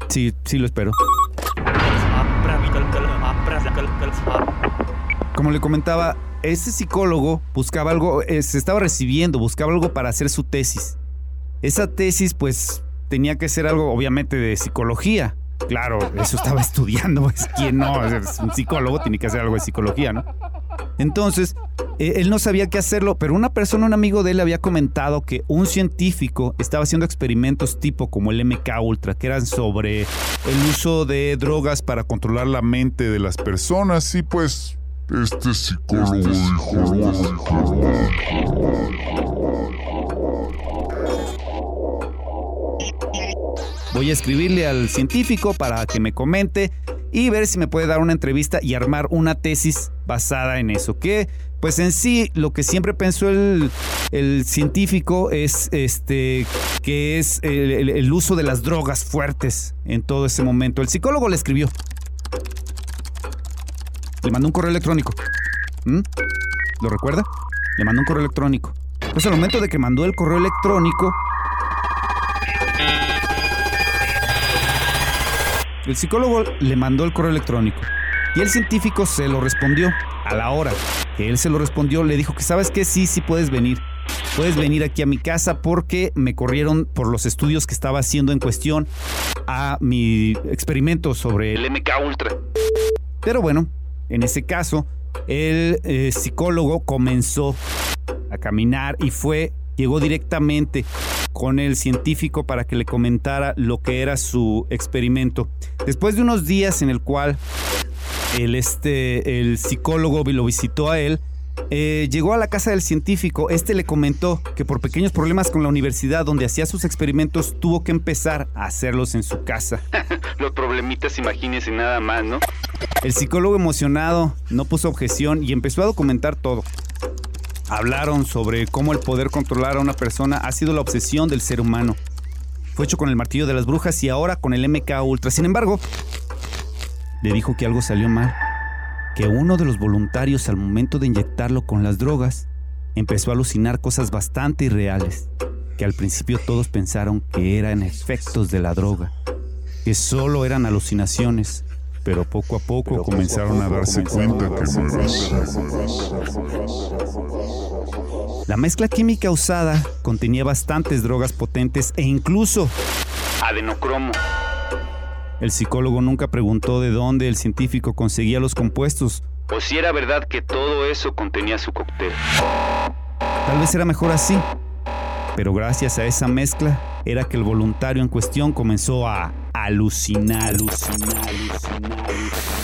Sí, sí lo espero. Como le comentaba, ese psicólogo buscaba algo, eh, se estaba recibiendo, buscaba algo para hacer su tesis. Esa tesis, pues, tenía que ser algo, obviamente, de psicología. Claro, eso estaba estudiando, pues, ¿quién no? Es un psicólogo, tiene que hacer algo de psicología, ¿no? Entonces, él no sabía qué hacerlo, pero una persona, un amigo de él, había comentado que un científico estaba haciendo experimentos tipo como el MK Ultra, que eran sobre el uso de drogas para controlar la mente de las personas. Y pues este psicólogo Voy a escribirle al científico para que me comente y ver si me puede dar una entrevista y armar una tesis basada en eso. Que, pues en sí, lo que siempre pensó el, científico es este que es el, el- uso de las drogas fuertes en todo ese momento. El psicólogo le escribió. Le mandó un correo electrónico. ¿Mm? ¿Lo recuerda? Le mandó un correo electrónico. Pues al momento de que mandó el correo electrónico, El psicólogo le mandó el correo electrónico y el científico se lo respondió a la hora él se lo respondió. Le dijo que sabes que sí, sí puedes venir. Puedes venir aquí a mi casa porque me corrieron por los estudios que estaba haciendo en cuestión a mi experimento sobre el MK Ultra. Pero bueno, en ese caso, el eh, psicólogo comenzó a caminar y fue, llegó directamente con el científico para que le comentara lo que era su experimento. Después de unos días en el cual el, este, el psicólogo lo visitó a él, eh, llegó a la casa del científico. Este le comentó que por pequeños problemas con la universidad donde hacía sus experimentos tuvo que empezar a hacerlos en su casa. Los problemitas, imagínense nada más, ¿no? El psicólogo emocionado no puso objeción y empezó a documentar todo. Hablaron sobre cómo el poder controlar a una persona ha sido la obsesión del ser humano. Fue hecho con el martillo de las brujas y ahora con el MK Ultra. Sin embargo, le dijo que algo salió mal. Que uno de los voluntarios al momento de inyectarlo con las drogas empezó a alucinar cosas bastante irreales. Que al principio todos pensaron que eran efectos de la droga. Que solo eran alucinaciones. Pero poco a poco comenzaron a darse cuenta que no era. La mezcla química usada contenía bastantes drogas potentes e incluso adenocromo. El psicólogo nunca preguntó de dónde el científico conseguía los compuestos o si era verdad que todo eso contenía su cóctel. Tal vez era mejor así, pero gracias a esa mezcla era que el voluntario en cuestión comenzó a alucinar, alucinar, alucinar, alucinar.